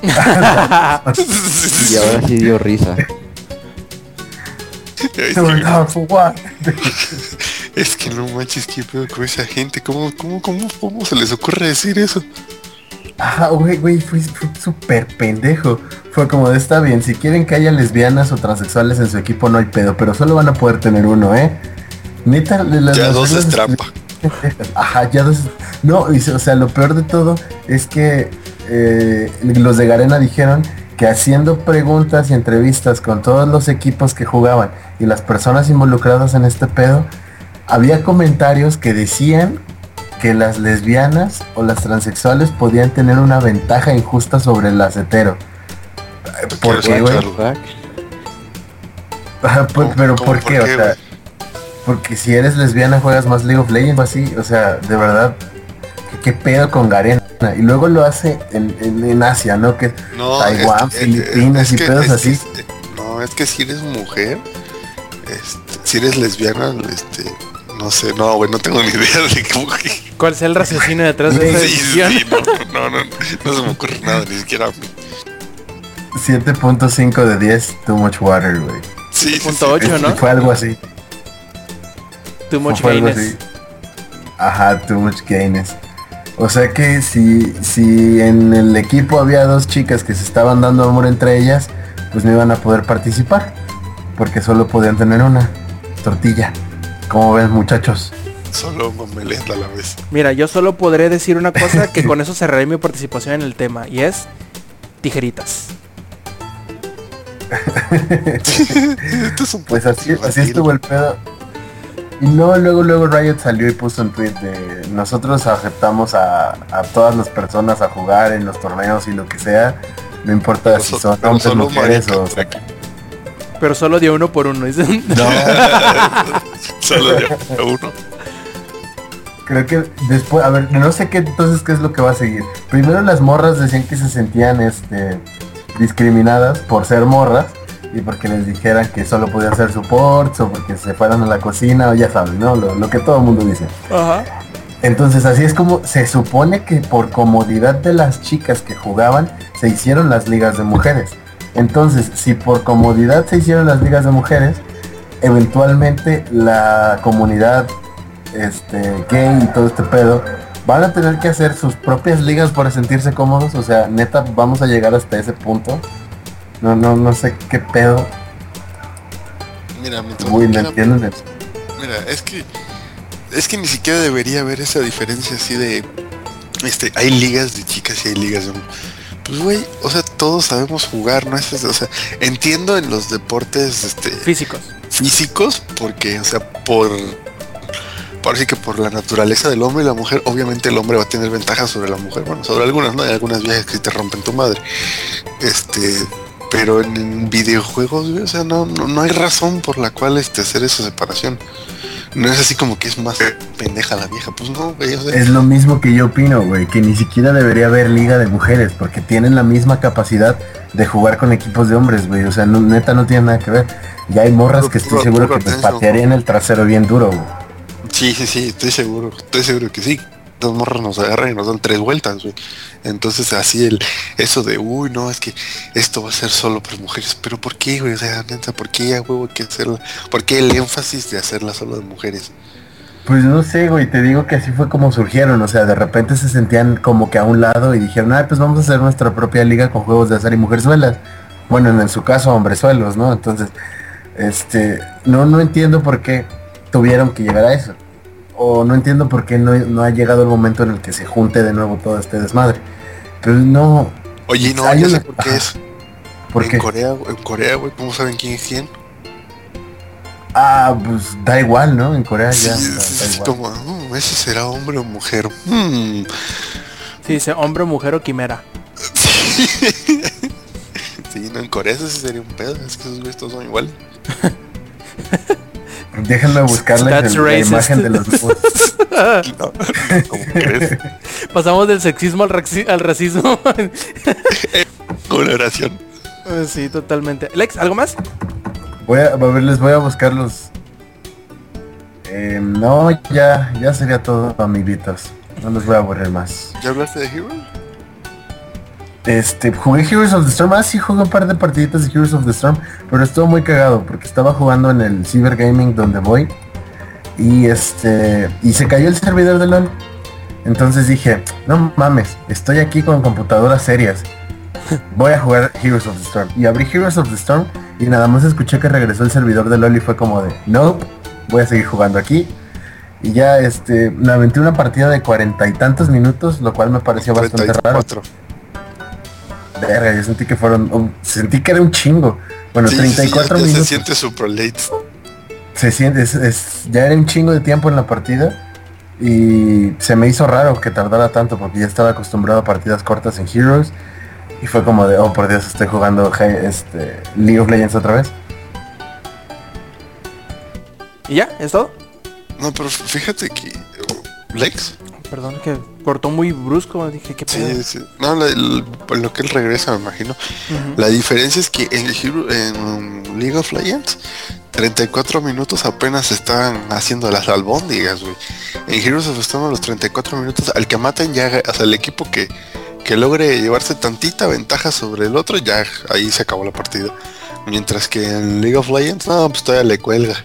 Y ahora sí dio risa. Es que- no, que no manches, qué pedo con esa gente. ¿Cómo, cómo, cómo, cómo se les ocurre decir eso? Ajá, güey, güey, fue, fue súper pendejo. Fue como de está bien, si quieren que haya lesbianas o transexuales en su equipo no hay pedo, pero solo van a poder tener uno, ¿eh? Neta, las- Ya las dos es trampa. Ajá, ya dos. No, o sea, lo peor de todo es que eh, los de Garena dijeron que haciendo preguntas y entrevistas con todos los equipos que jugaban y las personas involucradas en este pedo, había comentarios que decían que las lesbianas o las transexuales podían tener una ventaja injusta sobre las hetero. ¿Por qué, Quiero güey? pues, ¿Cómo- pero cómo ¿por qué? O sea, porque si eres lesbiana juegas más League of Legends o así, o sea, de verdad, ¿qué, pedo con Garena? Y luego lo hace en, en- en Asia, ¿no? Que No, Taiwán, es Filipinas es y que- pedos que- así. no, es que si eres mujer, este, si eres lesbiana, este, no sé, no, güey, no tengo ni idea de cómo que... ¿Cuál es el raciocinio detrás de esa sí, sí, no, no, no, no se me ocurre nada, ni siquiera a mí. 7.5 de 10, too much water, güey. Sí, sí, Punto sí. ocho. Es- ¿no? Fue algo así. Too much fue algo gayness. así. Ajá, too much gayness. O sea que si, si en el equipo había dos chicas que se estaban dando amor entre ellas, pues no iban a poder participar. Porque solo podían tener una tortilla. Como ven muchachos. Solo mameleta a la vez. Mira, yo solo podré decir una cosa que con eso cerraré mi participación en el tema y es tijeritas. Esto es un Pues así, así estuvo el pedo. Y no, luego, luego Riot salió y puso un tweet de nosotros aceptamos a, a todas las personas a jugar en los torneos y lo que sea. No importa Pero si so- son hombres, mujeres o sea, Pero solo de uno por uno. no, Solo de a uno. creo que después, a ver, no sé qué entonces qué es lo que va a seguir. Primero las morras decían que se sentían este discriminadas por ser morras y porque les dijeran que solo podían hacer supports o porque se fueran a la cocina o ya saben, ¿no? Lo, lo que todo el mundo dice. Ajá. Entonces así es como se supone que por comodidad de las chicas que jugaban se hicieron las ligas de mujeres. Entonces, si por comodidad se hicieron las ligas de mujeres, eventualmente la comunidad este gay y todo este pedo van a tener que hacer sus propias ligas para sentirse cómodos, o sea, neta vamos a llegar hasta ese punto. No no no sé qué pedo. Mira, Uy, no ¿me quiera- entienden? Mira, es que es que ni siquiera debería haber esa diferencia así de este, hay ligas de chicas y hay ligas de hombres. Pues güey, o sea, todos sabemos jugar, ¿no? Es, o sea, entiendo en los deportes este Físicos. físicos porque, o sea, por por así que por la naturaleza del hombre y la mujer, obviamente el hombre va a tener ventajas sobre la mujer, bueno, sobre algunas, ¿no? Hay algunas viejas que te rompen tu madre. Este, pero en, en videojuegos, güey, o sea, no, no, no hay razón por la cual este hacer esa separación. No es así como que es más pendeja la vieja, pues no, güey, o sea, Es lo mismo que yo opino, güey, que ni siquiera debería haber liga de mujeres, porque tienen la misma capacidad de jugar con equipos de hombres, güey. O sea, no- neta no tiene nada que ver. Ya hay morras Puro- que estoy puro- seguro puro que te tenso. patearían el trasero bien duro, güey. Sí, sí, sí, estoy seguro, estoy seguro que sí. Dos morras nos agarran y nos dan tres vueltas, güey. Entonces así el, eso de, uy, no, es que esto va a ser solo para mujeres. Pero ¿por qué, güey? O sea, ¿por qué a huevo hay que hacerla? ¿Por qué el énfasis de hacerla solo de mujeres? Pues no sé, güey, te digo que así fue como surgieron, o sea, de repente se sentían como que a un lado y dijeron, ah, pues vamos a hacer nuestra propia liga con juegos de azar y mujerzuelas. Bueno, en su caso, hombrezuelos, ¿no? Entonces, este, no, no entiendo por qué tuvieron que llegar a eso. O no entiendo por qué no, no ha llegado el momento en el que se junte de nuevo todo este desmadre. Pero no, Oye, no, Hay ya sé por qué es. ¿por en qué? Corea, en Corea, güey, ¿cómo saben quién es quién? Ah, pues da igual, ¿no? En Corea Sí, ya da- da igual. como, "Mm, ese será hombre o mujer. Mm. Sí, dice hombre, mujer o quimera. Sí, no, en Corea eso sí sería un pedo, es que esos güeyes todos son iguales. Déjenme buscarles el- la imagen de los nuevos. No, ¿Cómo crees? Pasamos del sexismo al, raci- al racismo. Una oración. sí, totalmente. Lex, ¿algo más? Voy a, a ver, les voy a buscar los... Eh, no, ya, ya sería todo, amiguitos. No los voy a aburrir más. ¿Ya hablaste de Hero? Este, jugué Heroes of the Storm, ah sí jugué un par de partiditas de Heroes of the Storm, pero estuvo muy cagado porque estaba jugando en el Cyber Gaming donde voy y este, y se cayó el servidor de LOL. Entonces dije, no mames, estoy aquí con computadoras serias. Voy a jugar Heroes of the Storm. Y abrí Heroes of the Storm y nada más escuché que regresó el servidor de LOL y fue como de, nope, voy a seguir jugando aquí. Y ya este, me aventé una partida de cuarenta y tantos minutos, lo cual me pareció bastante raro. 34. Verga, yo sentí que fueron, um, sentí que era un chingo. Bueno, Sí, sí, sí, 34 ya- ya minutos. Se siente super late. Se siente, es, es- ya era un chingo de tiempo en la partida. Y se me hizo raro que tardara tanto porque ya estaba acostumbrado a partidas cortas en Heroes. Y fue como de, oh por Dios, estoy jugando este, League of Legends otra vez. ¿Y ya? ¿Es todo? No, pero fíjate que Lex, Perdón, que cortó muy brusco. Dije, ¿qué pedo? sí, sí. No, la- lo que él regresa, me imagino. La diferencia es que en, en League of Legends 34 minutos apenas están haciendo las albóndigas, güey. En Heroes of Storm a los 34 minutos, al que maten ya, o sea, el equipo que, que logre llevarse tantita ventaja sobre el otro, ya ahí se acabó la partida. Mientras que en League of Legends, no, pues todavía le cuelga.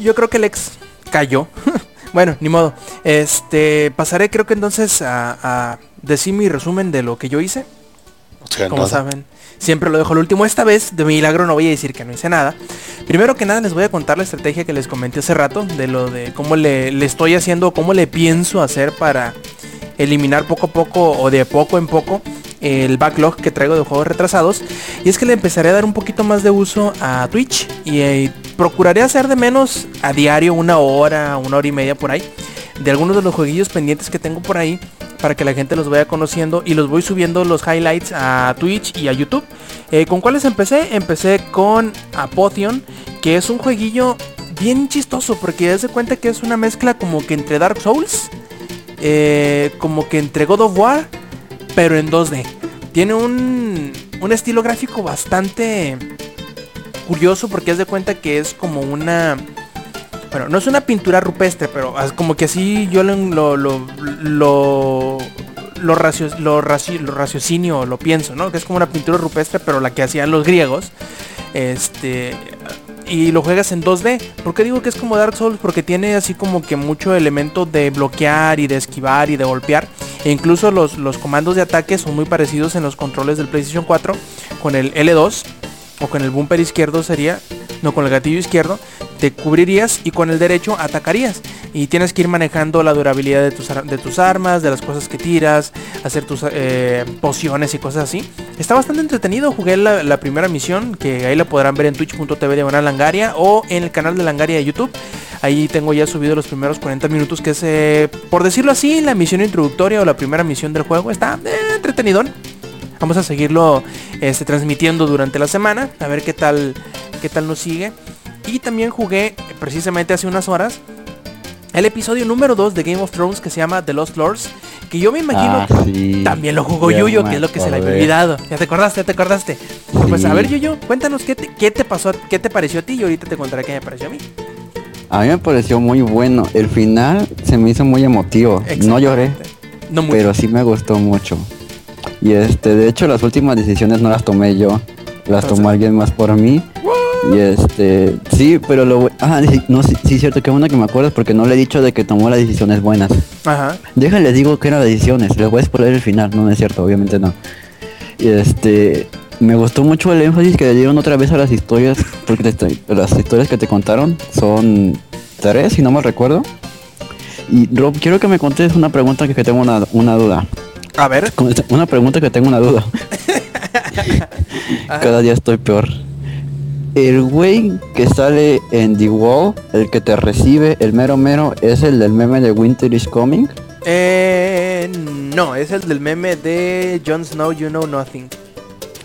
Yo creo que Lex cayó. bueno, ni modo. Este, pasaré creo que entonces a, a decir mi resumen de lo que yo hice. Como nada. saben, siempre lo dejo al último. Esta vez, de milagro, no voy a decir que no hice nada. Primero que nada, les voy a contar la estrategia que les comenté hace rato. De lo de cómo le, le estoy haciendo, cómo le pienso hacer para eliminar poco a poco o de poco en poco el backlog que traigo de juegos retrasados. Y es que le empezaré a dar un poquito más de uso a Twitch. Y eh, procuraré hacer de menos a diario una hora, una hora y media por ahí. De algunos de los jueguillos pendientes que tengo por ahí para que la gente los vaya conociendo y los voy subiendo los highlights a Twitch y a YouTube. Eh, ¿Con cuáles empecé? Empecé con Apotheon, que es un jueguillo bien chistoso porque se cuenta que es una mezcla como que entre Dark Souls, eh, como que entre God of War, pero en 2D. Tiene un un estilo gráfico bastante curioso porque es de cuenta que es como una bueno, no es una pintura rupestre, pero como que así yo lo lo lo lo, racio- lo raci- lo raciocinio, lo pienso, ¿no? Que es como una pintura rupestre, pero la que hacían los griegos. Este y lo juegas en 2D. ¿Por qué digo que es como Dark Souls? Porque tiene así como que mucho elemento de bloquear y de esquivar y de golpear. E incluso los, los comandos de ataque son muy parecidos en los controles del PlayStation 4 con el L2 o con el bumper izquierdo sería, no con el gatillo izquierdo, te cubrirías y con el derecho atacarías. Y tienes que ir manejando la durabilidad de tus, de tus armas, de las cosas que tiras, hacer tus eh, pociones y cosas así. Está bastante entretenido, jugué la, primera misión, que ahí la podrán ver en twitch.tv diagonal Langaria o en el canal de Langaria de YouTube. Ahí tengo ya subido los primeros 40 minutos, que es, eh, por decirlo así, la misión introductoria o la primera misión del juego. Está eh, entretenidón. Vamos a seguirlo este, transmitiendo durante la semana. A ver qué tal, qué tal nos sigue. Y también jugué precisamente hace unas horas el episodio número 2 de Game of Thrones que se llama The Lost Lords. Que yo me imagino Ah, sí. también lo jugó Yuyo, que es lo que se le había olvidado. Ya te acordaste, ya te acordaste. Pues a ver Yuyo, cuéntanos qué te, qué te pasó, qué te pareció a ti y ahorita te contaré qué me pareció a mí. A mí me pareció muy bueno. El final se me hizo muy emotivo. No lloré. No mucho. pero sí me gustó mucho. Y este, de hecho las últimas decisiones no las tomé yo. Las tomó alguien más por mí. Y este, sí, pero lo ah, no, sí, sí, cierto, que bueno que me acuerdas porque no le he dicho de que tomó las decisiones buenas. Ajá. Déjenles digo que eran las decisiones, les voy a spoiler el final, no, no es cierto, obviamente no. Y este, me gustó mucho el énfasis que le dieron otra vez a las historias, porque te- las historias que te contaron son tres, si no me recuerdo. Y Rob, quiero que me contes una pregunta que, que tengo una, una duda. A ver. Una pregunta que tengo una duda. Cada día estoy peor. El güey que sale en The Wall, el que te recibe, el mero mero, es el del meme de Winter is Coming. Eh, no, es el del meme de Jon Snow, You Know Nothing.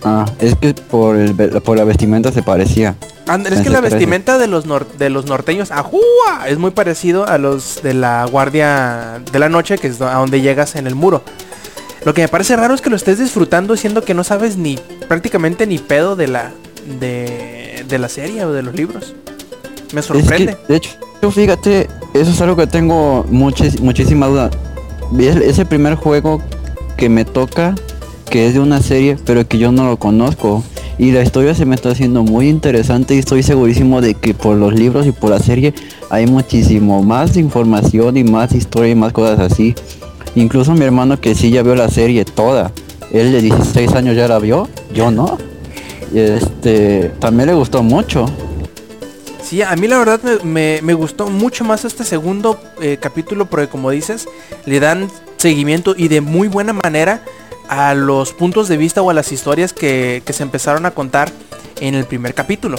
Ah, es que por, el, por la vestimenta se parecía. Anda, es que la vestimenta de los nor- de los norteños, ¡ajúa! es muy parecido a los de la guardia de la noche, que es a donde llegas en el muro. Lo que me parece raro es que lo estés disfrutando siendo que no sabes ni prácticamente ni pedo de la de, de la serie o de los libros. Me Es sorprende. que, de hecho, fíjate, eso es algo que tengo muchis- muchísima duda. Es es el primer juego que me toca, que es de una serie, pero que yo no lo conozco. Y la historia se me está haciendo muy interesante y estoy segurísimo de que por los libros y por la serie hay muchísimo más información y más historia y más cosas así. Incluso mi hermano que sí ya vio la serie toda. Él de 16 años ya la vio, yo no. Y este, también le gustó mucho. Sí, a mí la verdad me, me- gustó mucho más este segundo eh, capítulo porque como dices, le dan seguimiento y de muy buena manera a los puntos de vista o a las historias que, que se empezaron a contar en el primer capítulo.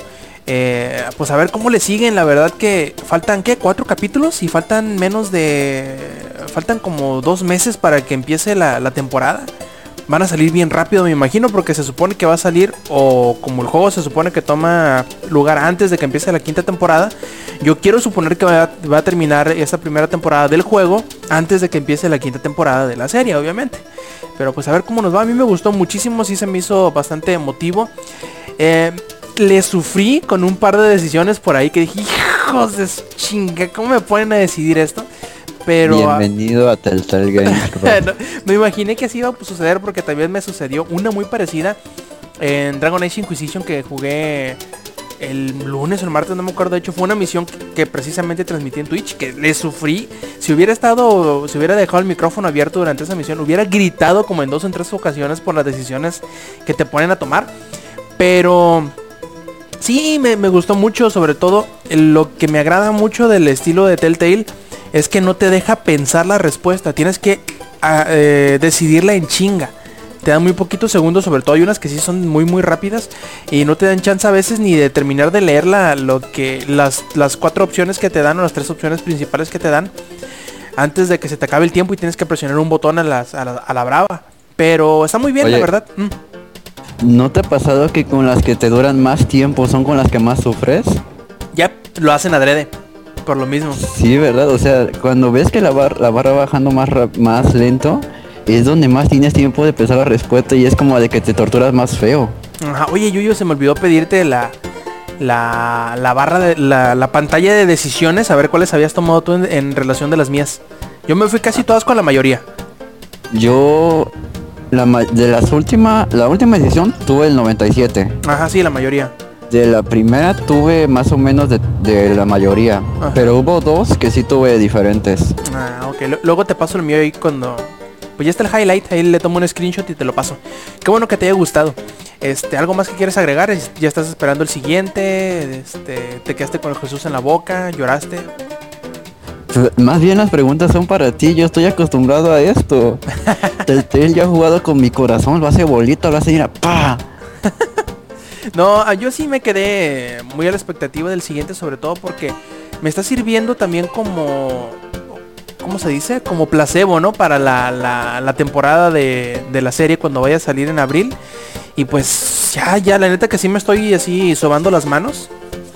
Eh, pues a ver cómo le siguen, la verdad que faltan qué, cuatro capítulos y faltan menos de... Faltan como dos meses para que empiece la, la temporada. Van a salir bien rápido, me imagino, porque se supone que va a salir, o como el juego se supone que toma lugar antes de que empiece la quinta temporada, yo quiero suponer que va a, terminar esta primera temporada del juego antes de que empiece la quinta temporada de la serie, obviamente. Pero pues a ver cómo nos va. A mí me gustó muchísimo, sí se me hizo bastante emotivo. Eh, le sufrí con un par de decisiones por ahí que dije, hijos de chinga, ¿cómo me ponen a decidir esto? Pero... Bienvenido a Telltale Games. No, me imaginé que así iba a suceder porque también me sucedió una muy parecida en Dragon Age Inquisition que jugué el lunes o el martes, no me acuerdo. De hecho, fue una misión que, que precisamente transmití en Twitch, que le sufrí. Si hubiera estado, si hubiera dejado el micrófono abierto durante esa misión, hubiera gritado como en dos o en tres ocasiones por las decisiones que te ponen a tomar. Pero sí, me, me gustó mucho, sobre todo lo que me agrada mucho del estilo de Telltale es que no te deja pensar la respuesta. Tienes que ah, eh, decidirla en chinga. Te dan muy poquitos segundos, sobre todo hay unas que sí son muy muy rápidas y no te dan chance a veces ni de terminar de leer la- lo que las, las cuatro opciones que te dan o las tres opciones principales que te dan antes de que se te acabe el tiempo y tienes que presionar un botón a, las- a la, a la brava. Pero está muy bien, la verdad. Mm. ¿No te ha pasado que con las que te duran más tiempo son con las que más sufres? Ya lo hacen adrede. Por lo mismo. Sí, ¿verdad? O sea, cuando ves que la, bar- la barra bajando más, más lento es donde más tienes tiempo de pensar la respuesta y es como de que te torturas más feo. Ajá, Oye, Yuyo, se me olvidó pedirte la, la, la barra de la, la pantalla de decisiones, a ver cuáles habías tomado tú en, en relación de las mías. Yo me fui casi todas con la mayoría. Yo, la ma- de las últimas, la última edición tuve el 97. Ajá, sí, la mayoría. De la primera tuve más o menos de, de la mayoría, Ajá. pero hubo dos que sí tuve diferentes. Ah, ok. Lu- Luego te paso el mío ahí cuando... Pues ya está el highlight, ahí le tomo un screenshot y te lo paso. Qué bueno que te haya gustado. Este, ¿algo más que quieres agregar? ¿Ya estás esperando el siguiente? Este, ¿te quedaste con el Jesús en la boca? ¿Lloraste? F- Más bien las preguntas son para ti, yo estoy acostumbrado a esto. Telltale ya ha jugado con mi corazón, lo hace bolito, lo hace mira, pa. No, ah, yo sí me quedé muy a la expectativa del siguiente, sobre todo porque me está sirviendo también como... ¿Cómo se dice? Como placebo, ¿no? Para la, la- la temporada de, de la serie cuando vaya a salir en abril. Y pues ya, ya, la neta que sí me estoy así sobando las manos.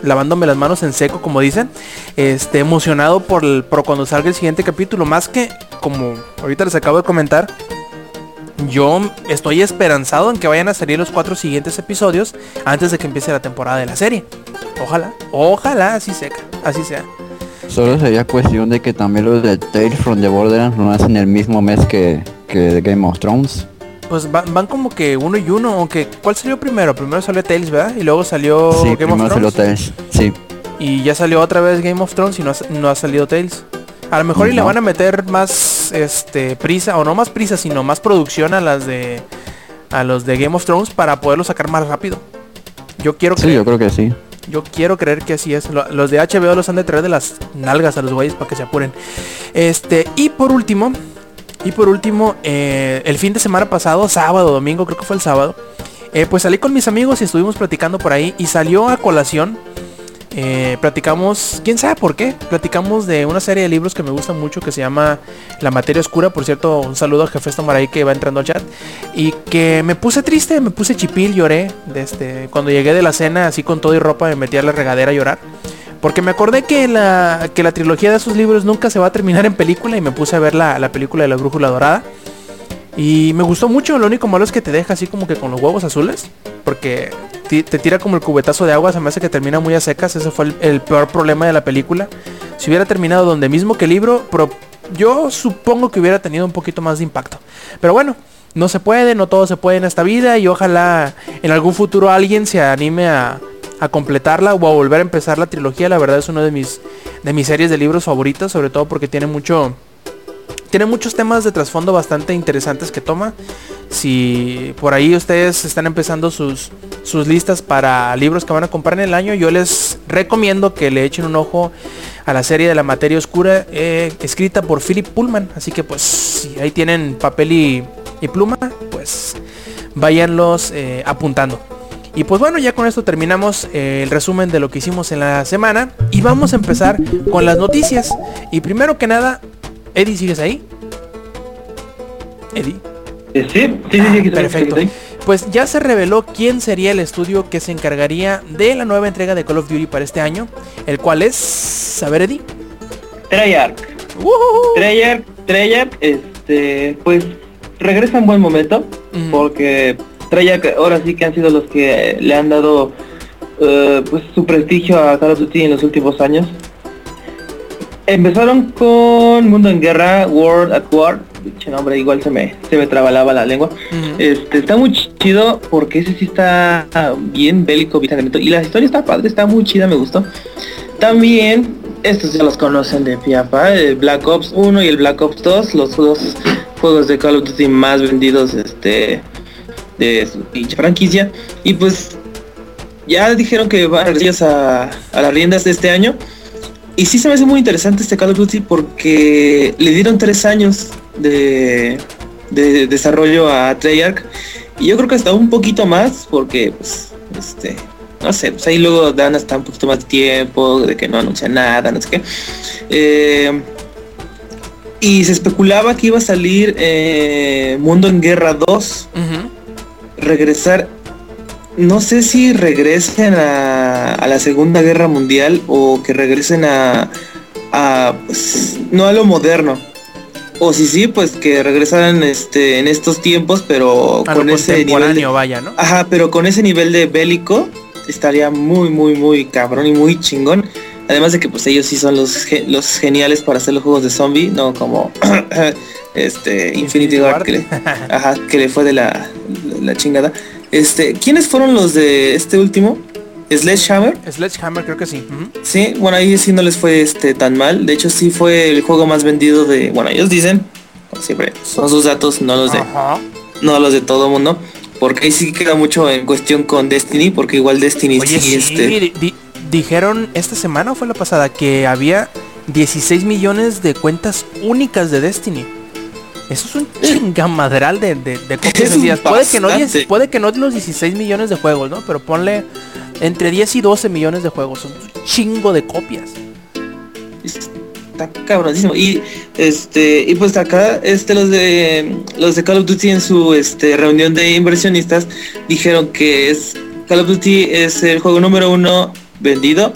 Lavándome las manos en seco, como dicen. Este, emocionado por, el- por cuando salga el siguiente capítulo. Más que, como ahorita les acabo de comentar, yo estoy esperanzado en que vayan a salir los cuatro siguientes episodios antes de que empiece la temporada de la serie. Ojalá, ojalá así sea, así sea. Solo sería cuestión de que también los de Tales from the Borderlands lo hacen el mismo mes que, que Game of Thrones. Pues van, van como que uno y uno, aunque ¿cuál salió primero? Primero salió Tales, ¿verdad? Y luego salió sí, Game primero of salió Thrones. Tales. Sí. Y ya salió otra vez Game of Thrones y no ha, no ha salido Tales. A lo mejor y le van a meter más este prisa, o no más prisa, sino más producción a las de a los de Game of Thrones para poderlo sacar más rápido. Yo quiero Sí, creer, yo creo que sí. yo quiero creer que así es. Lo- Los de HBO los han de traer de las nalgas a los güeyes para que se apuren. Este, y por último, y por último, eh, el fin de semana pasado, sábado, domingo, creo que fue el sábado, eh, pues salí con mis amigos y estuvimos platicando por ahí y salió a colación. Eh, platicamos, quién sabe por qué, platicamos de una serie de libros que me gusta mucho que se llama La materia oscura, por cierto, un saludo al jefe Tomaray que va entrando al chat y que me puse triste, me puse chipil, lloré, de este, cuando llegué de la cena así con todo y ropa me metí a la regadera a llorar. Porque me acordé que la, que la trilogía de esos libros nunca se va a terminar en película y me puse a ver la, la película de la brújula dorada. Y me gustó mucho, lo único malo es que te deja así como que con los huevos azules. Porque te tira como el cubetazo de agua, se me hace que termina muy a secas. Ese fue el, el peor problema de la película. Si hubiera terminado donde mismo que el libro, pro- yo supongo que hubiera tenido un poquito más de impacto. Pero bueno, no se puede, no todo se puede en esta vida. Y ojalá en algún futuro alguien se anime a, a completarla o a volver a empezar la trilogía. La verdad es una de mis, de mis series de libros favoritas, sobre todo porque tiene mucho... Tiene muchos temas de trasfondo bastante interesantes que toma. Si por ahí ustedes están empezando sus, sus listas para libros que van a comprar en el año, yo les recomiendo que le echen un ojo a la serie de la materia oscura eh, escrita por Philip Pullman. Así que pues si ahí tienen papel y, pluma, pues váyanlos eh, apuntando. Y pues bueno, ya con esto terminamos eh, el resumen de lo que hicimos en la semana y vamos a empezar con las noticias. Y primero que nada, Eddie, ¿sigues ahí? Eddie. Eh, sí, sí, sí, sí, aquí estoy, Perfecto. Pues ya se reveló quién sería el estudio que se encargaría de la nueva entrega de Call of Duty para este año, el cual es, a ver Eddie. Treyarch. ¡Woohoo! Treyarch, Treyarch, este, pues regresa en buen momento, Ujú. porque Treyarch ahora sí que han sido los que le han dado eh, pues su prestigio a Call of Duty en los últimos años. Empezaron con Mundo en Guerra, World at War, dicho nombre igual se me, se me trabalaba la lengua. Este, está muy chido porque ese sí está bien bélico, bien sangriento. Y la historia está padre, está muy chida, me gustó. También, estos ya los conocen de Piapa, el Black Ops 1 y el Black Ops 2, los dos juegos de Call of Duty más vendidos este de su pinche franquicia. Y pues ya dijeron que van a, a las riendas de este año. Y sí se me hace muy interesante este Call of Duty porque le dieron tres años de, de desarrollo a Treyarch. Y yo creo que hasta un poquito más porque pues este no sé, pues ahí luego dan hasta un poquito más de tiempo, de que no anuncian nada, no sé qué. Eh, y se especulaba que iba a salir eh, Mundo en Guerra 2, Ujú. regresar, no sé si regresen a, a la Segunda Guerra Mundial o que regresen a, a, pues, no a lo moderno, o si sí, pues que regresaran este en estos tiempos, pero A con lo ese nivel de- vaya, ¿no? Ajá, pero con ese nivel de bélico estaría muy, muy, muy cabrón y muy chingón. Además de que pues ellos sí son los, ge- los geniales para hacer los juegos de zombie, no como este Infinity Ward que le, ajá, que le fue de la, la chingada. Este, ¿quiénes fueron los de este último? Sledgehammer. Sledgehammer creo que sí. Sí, bueno, ahí sí no les fue este tan mal. De hecho, sí fue el juego más vendido de. Bueno, ellos dicen, siempre, son sus datos, no los de no los de todo mundo. Porque ahí sí queda mucho en cuestión con Destiny, porque igual Destiny Oye, sí, sí, este. di- di- dijeron esta semana o fue la pasada que había 16 millones de cuentas únicas de Destiny. Eso es un chingamadral de, de, de copias vendidas. Puede que, no, bastante. 10 puede que no los 16 millones de juegos, ¿no? Pero ponle entre 10 y 12 millones de juegos. Son un chingo de copias. Está cabronísimo. Y este, y pues acá, este, los de los de Call of Duty en su este reunión de inversionistas dijeron que es Call of Duty es el juego número uno vendido.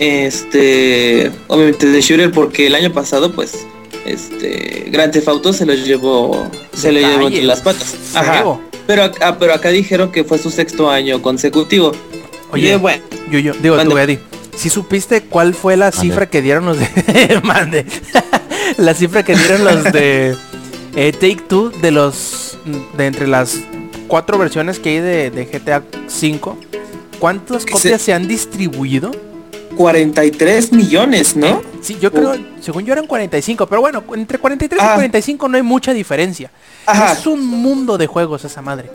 Este, obviamente de shooter, porque el año pasado, pues, este, Grand Theft Auto se lo llevó, se lo llevó entre las patas. Ajá. Pero acá, pero acá dijeron que fue su sexto año consecutivo. Oye, Y, bueno, Yo, yo, digo tú, Eddie. Si supiste cuál fue la Mande. cifra que dieron los de. Mande. la cifra que dieron los de eh, Take Two de los. de entre las cuatro versiones que hay de, de GTA 5. ¿Cuántas copias se- se han distribuido? 43 millones, ¿no? Sí, yo creo, según yo eran 45, pero bueno, entre 43 y Ah. 45 no hay mucha diferencia. Ajá. Es un mundo de juegos esa madre.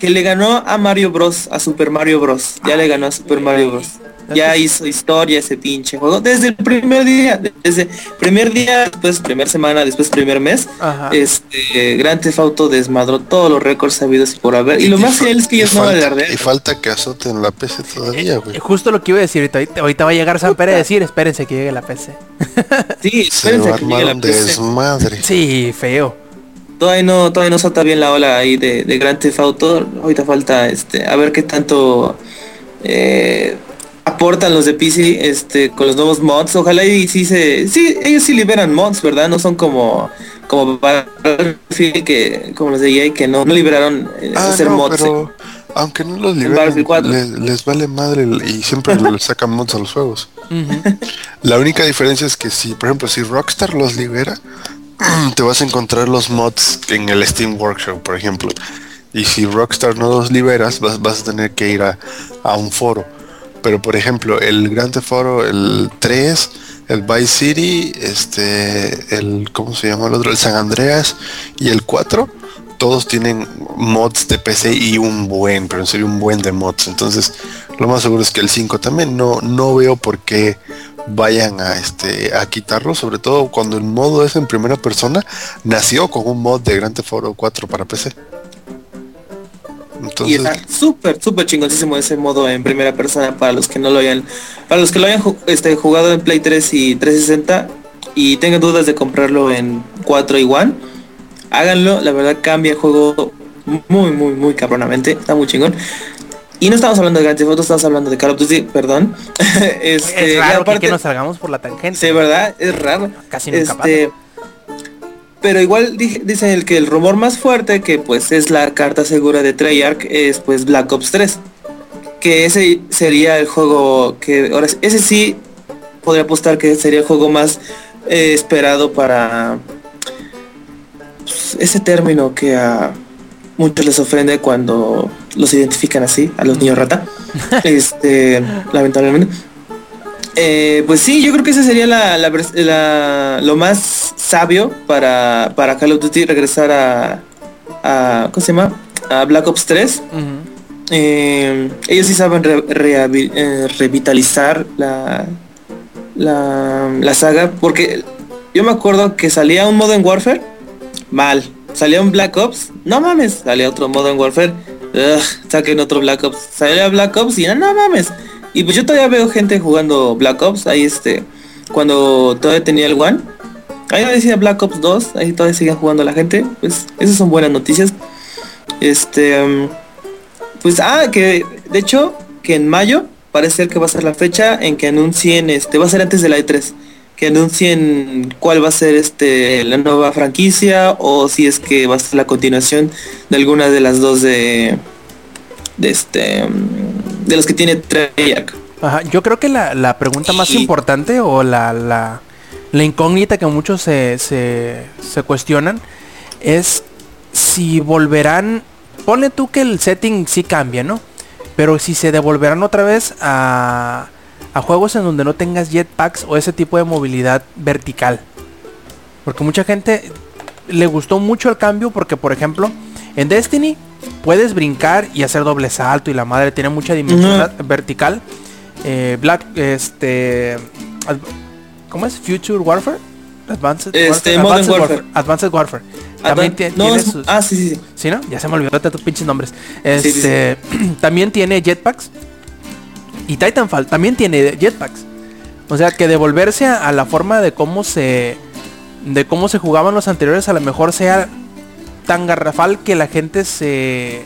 Que le ganó a Mario Bros, a Super Mario Bros. Ya le ganó a Super Mario Bros. Ya hizo historia ese pinche juego. Desde el primer día, desde primer día, después primer semana, después primer mes, Ajá. este Grand Theft Auto desmadró todos los récords sabidos y por haber. Y lo más genial es que y ellos no falta, alardean. y falta que azoten la PC todavía, güey. Eh, Justo lo que iba a decir ahorita, ahorita, va a llegar San Pérez a decir, espérense que llegue la PC. Sí, Se espérense va a a que llegue la PC. desmadre. Sí, feo. Todavía no, todavía no salta bien la ola ahí de, de Grand Theft Auto. Ahorita falta este a ver qué tanto eh, aportan los de PC este con los nuevos mods. Ojalá y sí se. Sí, ellos sí liberan mods, ¿verdad? No son como como Battlefield que como los de EA que no, no liberaron eh, Ah, hacer no, mods. pero aunque no los liberen, Battlefield 4. les, les vale madre y siempre le sacan mods a los juegos. La única diferencia es que si, por ejemplo, si Rockstar los libera, te vas a encontrar los mods en el Steam Workshop, por ejemplo. Y si Rockstar no los liberas, vas, vas a tener que ir a, a un foro. Pero por ejemplo, el Grand Theft Auto, el 3, el Vice City, este, el, ¿cómo se llama el otro? El San Andreas y el 4, todos tienen mods de PC y un buen, pero en serio un buen de mods. Entonces, lo más seguro es que el 5 también no, no veo por qué vayan a este a quitarlo, sobre todo cuando el modo es en primera persona, nació con un mod de Grand Theft Auto 4 para PC. Y está súper, súper chingoncísimo ese modo en primera persona para los que no lo hayan, para los que lo hayan este, jugado en Play 3 y 360 y tengan dudas de comprarlo en 4 y 1, háganlo, la verdad cambia el juego muy, muy, muy cabronamente, está muy chingón. Y no estamos hablando de Grand Theft Auto, estamos hablando de Call of Duty, perdón. este, es raro que- aparte- que nos salgamos por la tangente. Sí, ¿verdad? Es raro. Casi nunca Este, pero igual di- dicen el que el rumor más fuerte que pues es la carta segura de Treyarch es pues Black Ops 3. Que ese sería el juego que ahora ese sí podría apostar que sería el juego más eh, esperado para pues, ese término que a muchos les ofende cuando los identifican así, a los niños rata. este, lamentablemente. Eh, pues sí, yo creo que ese sería la, la la- lo más sabio para, para Call of Duty regresar a, a ¿cómo se llama? A Black Ops 3. Ujú. Eh, ellos sí saben re- eh, revitalizar la, la, la saga porque yo me acuerdo que salía un modo en Warfare mal salía un Black Ops no mames salía otro modo en Warfare Ugh, saquen otro Black Ops salía Black Ops y no, no mames y pues yo todavía veo gente jugando Black Ops ahí este cuando todavía tenía el One ahí decía Black Ops 2 ahí todavía siguen jugando la gente pues esas son buenas noticias. Este mm, pues ah, que de hecho que en mayo parece ser que va a ser la fecha en que anuncien este va a ser antes de la E3, que anuncien cuál va a ser este la nueva franquicia o si es que va a ser la continuación de alguna de las dos de de este mm, de los que tiene Treyarch. Ajá, yo creo que la, la pregunta más Y- importante o la, la, la incógnita que muchos se, se, se cuestionan es si volverán, ponle tú que el setting sí cambia, ¿no? Pero si se devolverán otra vez a, a juegos en donde no tengas jetpacks o ese tipo de movilidad vertical. Porque mucha gente le gustó mucho el cambio porque, por ejemplo, en Destiny puedes brincar y hacer doble salto y la madre tiene mucha dimensión vertical. Eh, Black, este, ¿cómo es? Future Warfare, Advanced Este, Warfare, Modern Advanced Warfare. Advanced Warfare. También Advan- tie- no, tiene es- sus- ah, sí, sí, sí. ¿Sí, no? Ya se me olvidó de tus pinches nombres. Sí, sí, sí. Este, también tiene jetpacks. Y Titanfall también tiene jetpacks. O sea, que devolverse a, a la forma de cómo se de cómo se jugaban los anteriores a lo mejor sea tan garrafal que la gente se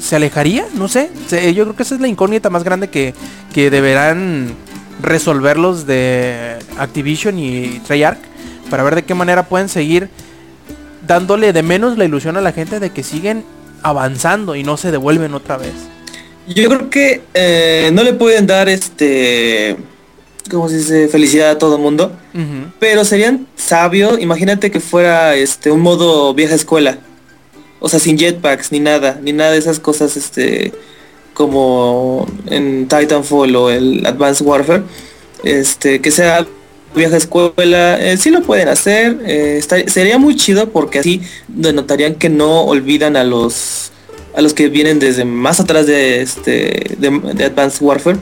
se alejaría, no sé. Yo creo que esa es la incógnita más grande que, que deberán resolver los de Activision y Treyarch para ver de qué manera pueden seguir dándole de menos la ilusión a la gente de que siguen avanzando y no se devuelven otra vez. Yo creo que eh, no le pueden dar este ¿cómo se dice? felicidad a todo el mundo. Pero serían sabios, imagínate que fuera este un modo vieja escuela. O sea, sin jetpacks ni nada, ni nada de esas cosas este como en Titanfall o el Advanced Warfare. Este, que sea vieja escuela, eh, sí lo pueden hacer, eh, estaría- sería muy chido porque así denotarían que no olvidan a los a los que vienen desde más atrás de este de, de Advanced Warfare.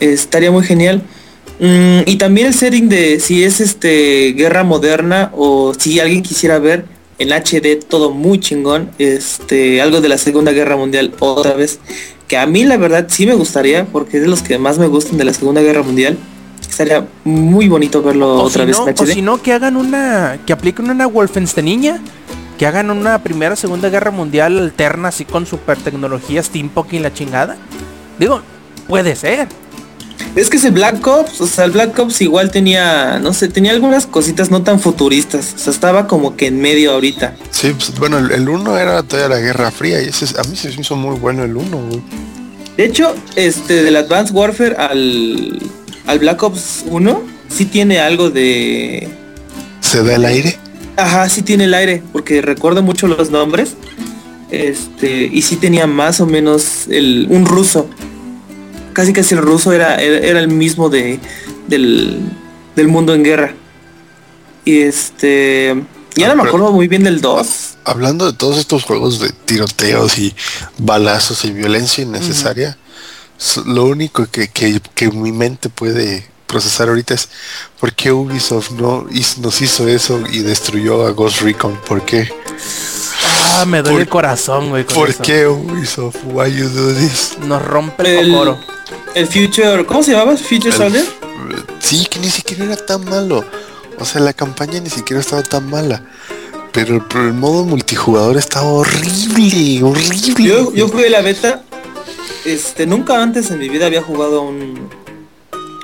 Eh, estaría muy genial. Mm, y también el setting de si es este guerra moderna o si alguien quisiera ver en HD todo muy chingón, este algo de la Segunda Guerra Mundial otra vez, que a mí la verdad sí me gustaría porque es de los que más me gustan de la Segunda Guerra Mundial. Estaría muy bonito verlo O otra si vez no, en o HD. si no, que hagan una, que apliquen una Wolfensteinilla, que hagan una primera, segunda guerra mundial alterna así con super tecnología, steampunk y la chingada. Digo, puede ser. Es que ese Black Ops, o sea, el Black Ops igual tenía, no sé, tenía algunas cositas no tan futuristas. O sea, estaba como que en medio ahorita. Sí, pues, bueno, el, el 1 era todavía la Guerra Fría y ese, es- a mí se hizo muy bueno el 1, güey. De hecho, este del Advanced Warfare al, al Black Ops 1 sí tiene algo de... Se da el aire. Ajá, sí tiene el aire, porque recuerdo mucho los nombres. Este, y sí tenía más o menos el, un ruso. Casi casi el ruso era, era, era el mismo de, del, del mundo en guerra. Y este... Ya Ah, no me acuerdo muy bien del 2. Hablando de todos estos juegos de tiroteos y balazos y violencia innecesaria, lo único que, que- que mi mente puede procesar ahorita es ¿por qué Ubisoft no hizo- nos hizo eso y destruyó a Ghost Recon? ¿Por qué? Ah, me duele ¿Por- el corazón, güey. ¿Por eso. qué Ubisoft? Why you do this? Nos rompe el, El, cocoro. el Future... ¿Cómo se llamaba? ¿Future Soldier? Sí, que ni siquiera era tan malo. O sea, la campaña ni siquiera estaba tan mala. Pero, el- pero el modo multijugador estaba horrible, horrible. Yo, yo jugué la beta. Este, nunca antes en mi vida había jugado un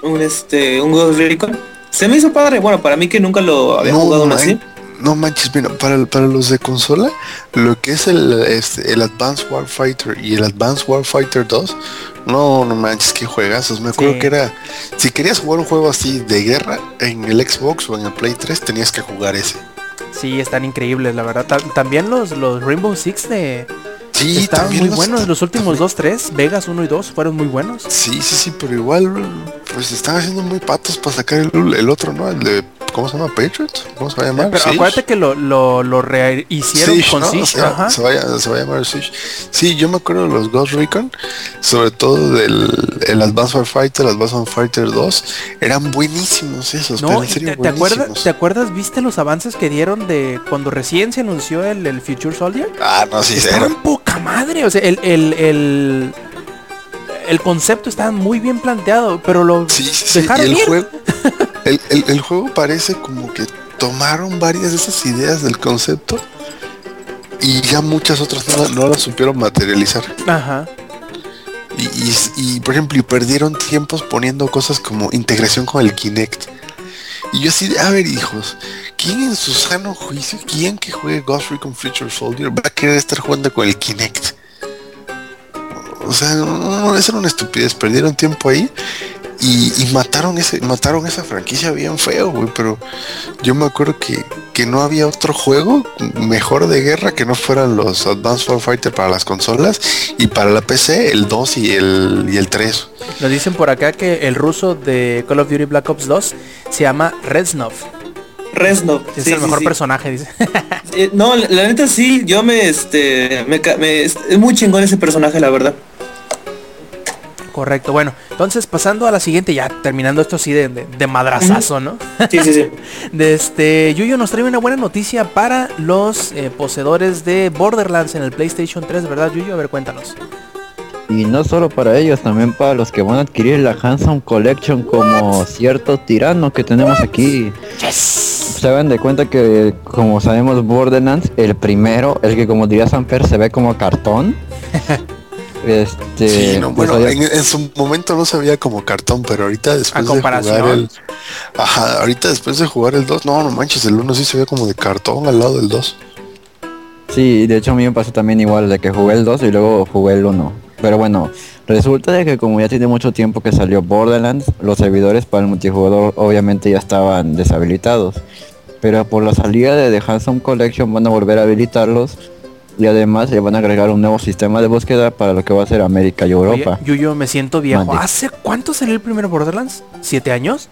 un este un Ghost Recon. Se me hizo padre, bueno, para mí que nunca lo había jugado aún man- así. No manches, mira, para, para los de consola, lo que es el, este, el Advanced Warfighter y el Advanced Warfighter 2, no, no manches, qué juegazos. Me acuerdo Sí. que era, si querías jugar un juego así de guerra en el Xbox o en el Play 3, tenías que jugar ese. Sí, están increíbles, la verdad. Ta- también los, los Rainbow Six de... Sí, estaban también muy los- buenos. Los últimos 2, 3, Vegas 1 y 2 fueron muy buenos. Sí, sí, sí, pero igual, pues están haciendo muy patos para sacar el, el otro, ¿no? El de, ¿cómo se llama? Patriot, ¿cómo se va a llamar? Pero Siege. acuérdate que lo, lo, lo rehicieron Siege, con ¿no? Siege. Se, va- ajá. se va a, se va a llamar Siege. Sí, yo me acuerdo de los Ghost Recon, sobre todo del el Advanced Warfighter, Advanced Warfighter 2, eran buenísimos esos, pero No, en y serio te, te acuerdas. ¿te acuerdas? ¿Viste los avances que dieron de cuando recién se anunció el, el Future Soldier? Ah, no, sí, Estaban era. Madre. O sea, el, el, el, el concepto estaba muy bien planteado, pero lo Sí, sí, dejaron el ir. juego, el, el- el juego parece como que tomaron varias de esas ideas del concepto y ya muchas otras no, no las supieron materializar. Ajá. Y, y- y, por ejemplo, y perdieron tiempos poniendo cosas como integración con el Kinect. Y yo así de, a ver hijos, ¿quién en su sano juicio, quién que juegue Ghost Recon Future Soldier va a querer estar jugando con el Kinect? O sea, no, no, esa era una estupidez, perdieron tiempo ahí y, y mataron ese, mataron esa franquicia bien feo, güey. Pero yo me acuerdo que, que no había otro juego mejor de guerra que no fueran los Advanced Warfighter para las consolas y para la PC el 2 y el, y el 3. Nos dicen por acá que el ruso de Call of Duty Black Ops 2 se llama Reznov. Reznov. Es sí, el sí, mejor sí. personaje, dice. Eh, no, la, la neta sí, yo me, este, me, me- es muy chingón ese personaje, la verdad. Correcto, bueno, entonces pasando a la siguiente, ya terminando esto así de, de, de madrazazo, ¿no? Sí, sí, sí. De este, Yuyo nos trae una buena noticia para los eh, poseedores de Borderlands en el PlayStation 3, ¿verdad, Yuyo? A ver, cuéntanos. Y no solo para ellos, también para los que van a adquirir la Handsome Collection como cierto tirano que tenemos aquí. Se dan de cuenta que, como sabemos, Borderlands, el primero, el que como diría Samper, se ve como cartón. Este, Sí, no, pues, bueno, en, en su momento no se veía como cartón, pero ahorita después de jugar el. Ajá, ahorita después de jugar el 2, no, no manches, el 1 sí se ve como de cartón al lado del 2. Sí, de hecho a mí me pasó también igual de que jugué el 2 y luego jugué el 1. Pero bueno, resulta de que como ya tiene mucho tiempo que salió Borderlands, los servidores para el multijugador obviamente ya estaban deshabilitados. Pero por la salida de The Handsome Collection van a volver a habilitarlos y además le van a agregar un nuevo sistema de búsqueda para lo que va a ser América y Oye, Europa. Yuyo, me siento viejo. Mande. ¿Hace cuánto salió el primer Borderlands? ¿Siete años?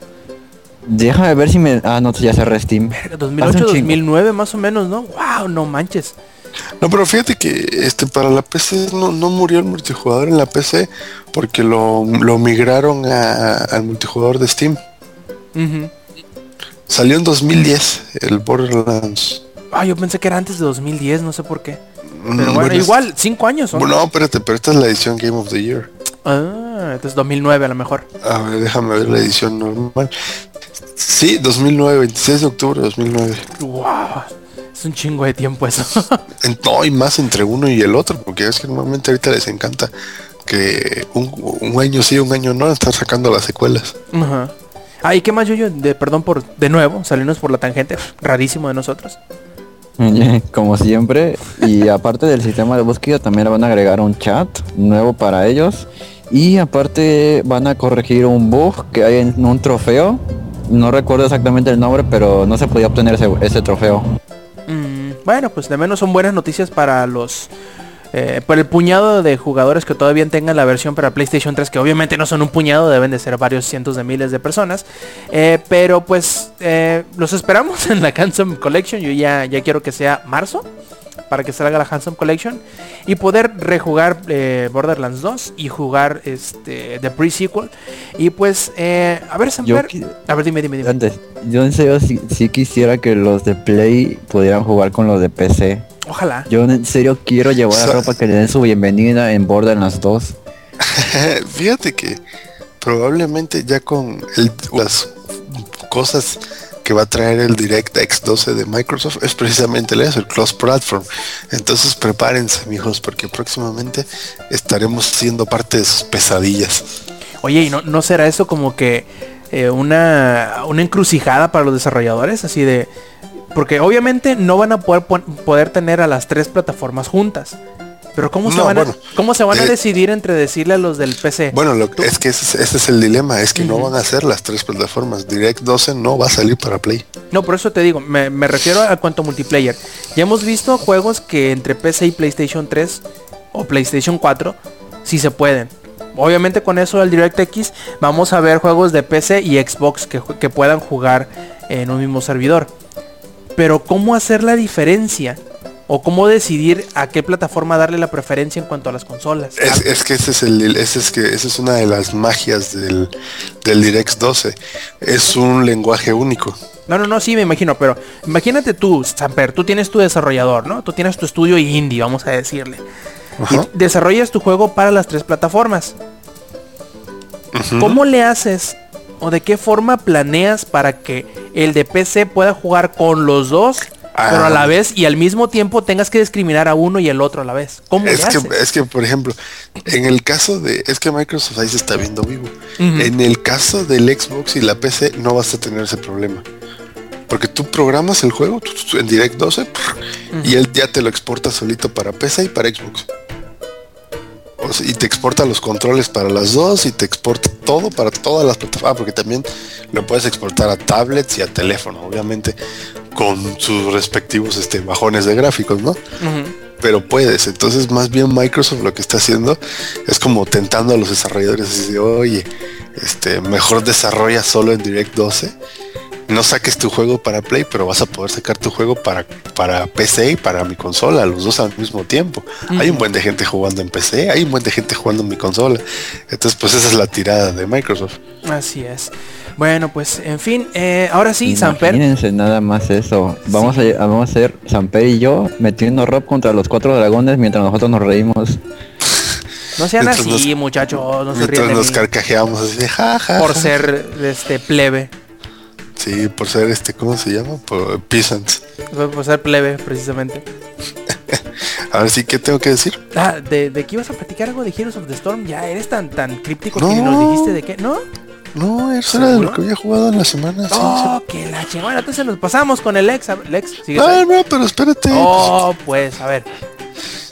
Déjame ver si me... Ah, no, ya cerré Steam. Verga, Hace 2008, un chingo. 2009 más o menos, ¿no? ¡Wow! No manches. No, pero fíjate que este para la PC no, no murió el multijugador en la PC porque lo, lo migraron a- al multijugador de Steam. Salió en 2010 el Borderlands. Ah, yo pensé que era antes de 2010, no sé por qué. Mm, Pero bueno, igual, cinco años son. Bueno, no, espérate, pero esta es la edición Game of the Year. Ah, entonces 2009 a lo mejor. A ver, déjame ver la edición normal. Sí, 2009, 26 de octubre de 2009. ¡Wow! Es un chingo de tiempo eso. En- no, y más entre uno y el otro, porque es que normalmente ahorita les encanta que un, un año sí, un año no, estar sacando las secuelas. Ajá. Ah, ¿y qué más, Yuyo? De, perdón por, de nuevo, salirnos por la tangente. Rarísimo de nosotros. Como siempre. Y aparte del sistema de búsqueda también van a agregar un chat nuevo para ellos. Y aparte van a corregir un bug que hay en un trofeo. No recuerdo exactamente el nombre, pero no se podía obtener ese, ese trofeo. Mm, bueno, pues de menos son buenas noticias para los... eh, para el puñado de jugadores que todavía tengan la versión para PlayStation 3, que obviamente no son un puñado, deben de ser varios cientos de miles de personas. Eh, pero pues eh, los esperamos en la Handsome Collection. Yo ya, ya quiero que sea marzo para que salga la Handsome Collection y poder rejugar eh, Borderlands 2 y jugar este The Pre-Sequel. Y pues, eh, a ver, Samper, a ver, dime, dime, dime. Antes, yo en serio sí, sí quisiera que los de Play pudieran jugar con los de PC. Ojalá. Yo en serio quiero llevar ropa que le den su bienvenida en Borderlands 2. Fíjate que probablemente ya con el- las cosas que va a traer el DirectX 12 de Microsoft es precisamente eso, el cross platform. Entonces prepárense, mijos, porque próximamente estaremos siendo parte de sus pesadillas. Oye, ¿y no, no será eso como que eh, una, una encrucijada para los desarrolladores? Así de... Porque obviamente no van a poder, tener a las tres plataformas juntas. Pero ¿cómo se van, a, bueno, ¿cómo se van a eh, decidir entre decirle a los del PC? Bueno, lo, es que ese, es- ese es el dilema, es que no van a ser las tres plataformas. Direct 12 no va a salir para Play. No, por eso te digo, me, me refiero a cuanto multiplayer. Ya hemos visto juegos que entre PC y PlayStation 3 o PlayStation 4 sí se pueden. Obviamente con eso del DirectX vamos a ver juegos de PC y Xbox que puedan jugar en un mismo servidor. Pero ¿cómo hacer la diferencia? O cómo decidir a qué plataforma darle la preferencia en cuanto a las consolas. Es, es que ese es el ese es que esa es una de las magias del, del Direct 12. Es un lenguaje único. No, no, no, sí me imagino, pero imagínate tú, Samper, tú tienes tu desarrollador, ¿no? Tú tienes tu estudio indie, vamos a decirle. Y desarrollas tu juego para las tres plataformas. ¿Cómo le haces o de qué forma planeas para que el de PC pueda jugar con los dos pero a la Ah. vez y al mismo tiempo tengas que discriminar a uno y el otro a la vez. ¿Cómo Es que, haces? es que, por ejemplo, en el caso de... Es que Microsoft ahí se está viendo vivo. En el caso del Xbox y la PC no vas a tener ese problema. Porque tú programas el juego en Direct 12 prr, y él ya te lo exporta solito para PC y para Xbox. O sea, y te exporta los controles para las dos y te exporta todo para todas las plataformas. Ah, porque también lo puedes exportar a tablets y a teléfono, obviamente, con sus respectivos este, bajones de gráficos, ¿no? Pero puedes. Entonces, más bien Microsoft lo que está haciendo es como tentando a los desarrolladores así de, oye, este, mejor desarrolla solo en Direct 12. No saques tu juego para Play, pero vas a poder sacar tu juego para, para PC y para mi consola, los dos al mismo tiempo. Hay un buen de gente jugando en PC, hay un buen de gente jugando en mi consola. Entonces, pues esa es la tirada de Microsoft. Así es. Bueno, pues en fin, eh, ahora sí, Samper. Imagínense nada más eso. Vamos, a, vamos a hacer Samper y yo metiendo rock contra los cuatro dragones mientras nosotros nos reímos. No sean Mientras así, nos- muchachos, no se Mientras ríen de nos mí. carcajeamos así de jaja. por ser este plebe. Sí, por ser este, ¿cómo se llama? Por peasants. Por ser plebe, precisamente. A ver sí, ¿qué tengo que decir? Ah, de, de que ibas a platicar algo de Heroes of the Storm, ya eres tan tan críptico que No. ni nos dijiste de qué, ¿no? No, eso era de lo que había jugado en la semana. sí, Oh, que la chingada. Entonces nos pasamos con el Lex. Lex, sí. ¿sigues Ah, ahí? no, pero espérate. Oh, pues, a ver.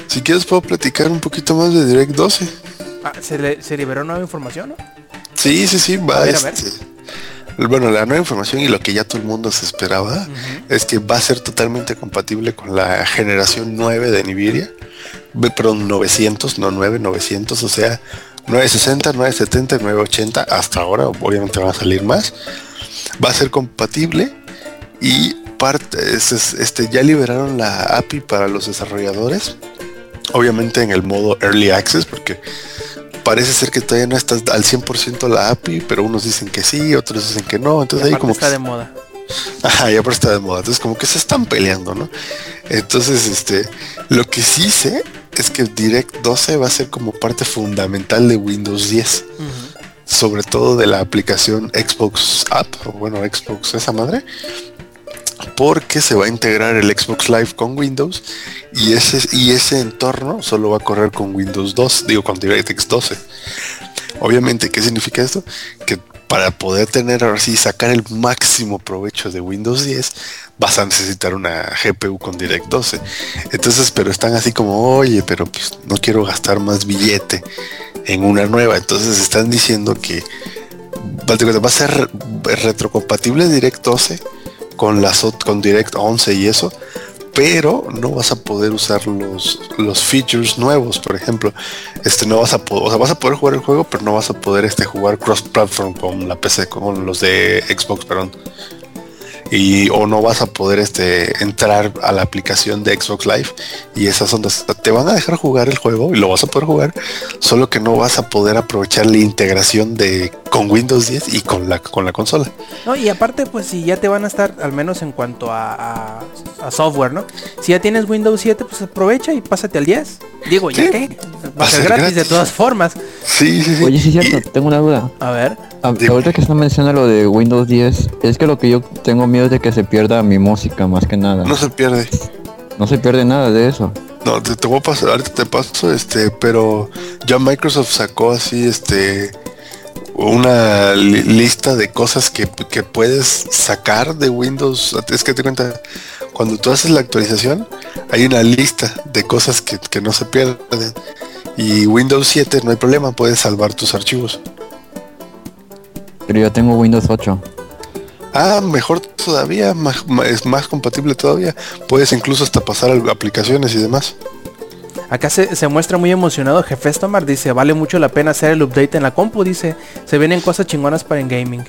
Si quieres puedo platicar un poquito más de Direct 12. Ah, ¿se, le- ¿Se liberó nueva información, no? Sí, sí, sí, va A ver, a ver. Este, Bueno, la nueva información y lo que ya todo el mundo se esperaba es que va a ser totalmente compatible con la generación 9 de Nvidia. Perdón, 900, no 9, 900, o sea, 960, 970, 980, hasta ahora, obviamente van a salir más. Va a ser compatible y parte, es- es- este, ya liberaron la API para los desarrolladores. Obviamente en el modo Early Access, porque parece ser que todavía no está al 100% la API, pero unos dicen que sí, otros dicen que no. Y Entonces ahí como está que de moda. Ajá, ya por está de moda. Entonces como que se están peleando, ¿no? Entonces, este, lo que sí sé es que Direct 12 va a ser como parte fundamental de Windows 10. Ujú. Sobre todo de la aplicación Xbox App, o bueno, Xbox esa madre. Porque se va a integrar el Xbox Live con Windows y ese, y ese entorno solo va a correr con Windows 2, digo con DirectX 12. Obviamente, ¿qué significa esto? Que para poder tener ahora sí sacar el máximo provecho de Windows 10 vas a necesitar una GPU con Direct 12. Entonces, pero están así como, oye, pero pues no quiero gastar más billete en una nueva. Entonces están diciendo que va a ser retrocompatible Direct 12 con las con Direct 11 y eso, pero no vas a poder usar los, los features nuevos, por ejemplo, este no vas a poder, o sea, vas a poder jugar el juego, pero no vas a poder este jugar cross platform con la PC, con los de Xbox, perdón. Y o no vas a poder este entrar a la aplicación de Xbox Live y esas ondas te van a dejar jugar el juego y lo vas a poder jugar, solo que no vas a poder aprovechar la integración de con Windows 10 y con la con la consola. No, y aparte, pues si ya te van a estar, al menos en cuanto a, a- a software, ¿no? Si ya tienes Windows 7, pues aprovecha y pásate al 10. Digo, ¿ya Sí. qué? Va a ser gratis, de todas formas. Sí, sí, sí. Oye, sí, es cierto, tengo una duda. A ver. A-. Ahorita que están mencionando lo de Windows 10, es que lo que yo tengo miedo es de que se pierda mi música más que nada. No se pierde. No se pierde nada de eso. No, te, te voy a pasar, ahorita te paso, este, pero ya Microsoft sacó así, este, una li- lista de cosas que, que puedes sacar de Windows. Es que te cuenta, cuando tú haces la actualización, hay una lista de cosas que, que no se pierden. Y Windows 7 no hay problema, puedes salvar tus archivos. Pero yo tengo Windows 8. Ah, mejor todavía, más, más- es más compatible todavía. Puedes incluso hasta pasar a aplicaciones y demás. Acá se, se muestra muy emocionado Jefestomar, dice, vale mucho la pena hacer el update en la compu, dice, se vienen cosas chingonas para en gaming.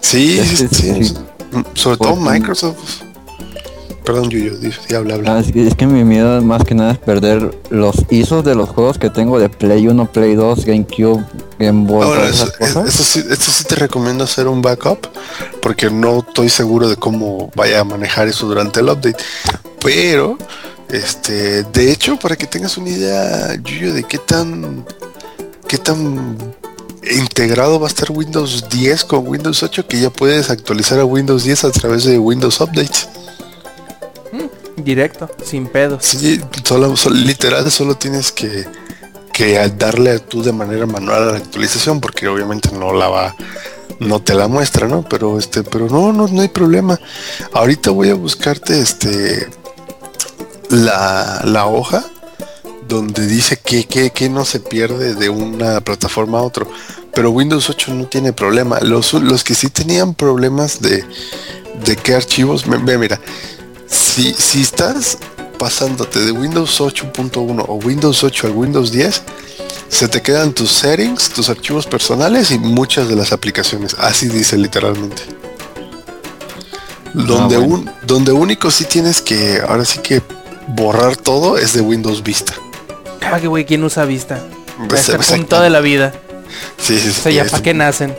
Sí, sí, sí, sí. Sobre todo Microsoft. Perdón, Yuyo, habla, habla. Ah, es, que, es que mi miedo más que nada es perder los ISOs de los juegos que tengo de Play 1, Play 2, GameCube, Game Boy, Ahora, cosas. eso sí, esto sí te recomiendo hacer un backup porque no estoy seguro de cómo vaya a manejar eso durante el update. Pero, este, de hecho, para que tengas una idea, Yuyo, de qué tan, qué tan integrado va a estar Windows 10 con Windows 8 que ya puedes actualizar a Windows 10 a través de Windows Updates. Directo, sin pedos. Sí, solo, literal solo tienes que, que darle tú de manera manual a la actualización porque obviamente no la va no te la muestra, ¿no? Pero este, pero no, no, no hay problema. Ahorita voy a buscarte este la, la hoja donde dice que, que, que no se pierde de una plataforma a otro. Pero Windows 8 no tiene problema. Los, los que sí tenían problemas de, de qué archivos, me- mira, si, si estás pasándote de Windows 8.1 o Windows 8 al Windows 10, se te quedan tus settings, tus archivos personales y muchas de las aplicaciones. Así dice literalmente. Donde, bueno. un, donde único sí tienes que, ahora sí que borrar todo es de Windows Vista. Ah, que güey, ¿quién usa vista? A Pues, este punto de la vida. Sí, sí, O sí, sea, ya para qué nacen.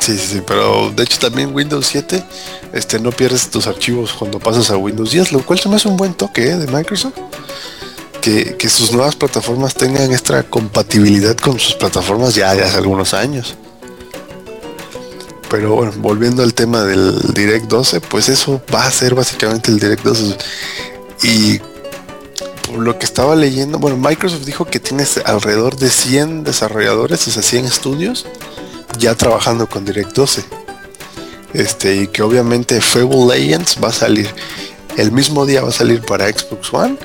Sí, sí, sí, pero de hecho también Windows 7, este, no pierdes tus archivos cuando pasas a Windows 10, lo cual se me un buen toque ¿eh? de Microsoft. Que, que sus nuevas plataformas tengan esta compatibilidad con sus plataformas ya de hace algunos años. Pero bueno, volviendo al tema del Direct 12, pues eso va a ser básicamente el Direct 12. Y por lo que estaba leyendo, bueno, Microsoft dijo que tienes alrededor de 100 desarrolladores, o sea, 100 estudios ya trabajando con Direct 12. Este, y que obviamente Fable Legends va a salir el mismo día va a salir para Xbox One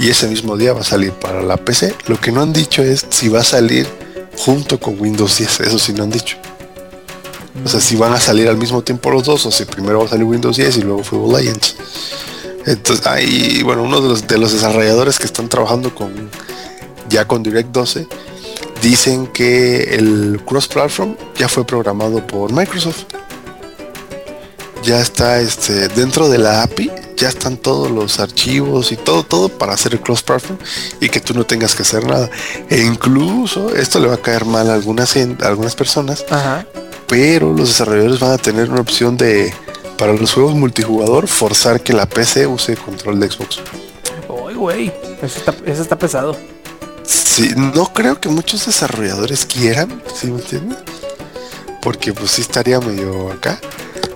y ese mismo día va a salir para la PC. Lo que no han dicho es si va a salir junto con Windows 10, eso sí no han dicho. O sea, si van a salir al mismo tiempo los dos o si primero va a salir Windows 10 y luego Fable Legends. Entonces, ahí, bueno, uno de los, de los desarrolladores que están trabajando con ya con Direct 12 dicen que el cross platform ya fue programado por Microsoft. Ya está este dentro de la API, ya están todos los archivos y todo todo para hacer el cross platform y que tú no tengas que hacer nada. E incluso esto le va a caer mal a algunas a algunas personas, Ajá. pero los desarrolladores van a tener una opción de para los juegos multijugador forzar que la PC use control de Xbox. Uy, güey. Eso está, eso está pesado. Sí, no creo que muchos desarrolladores quieran, ¿sí me entiendes? Porque pues sí estaría medio acá.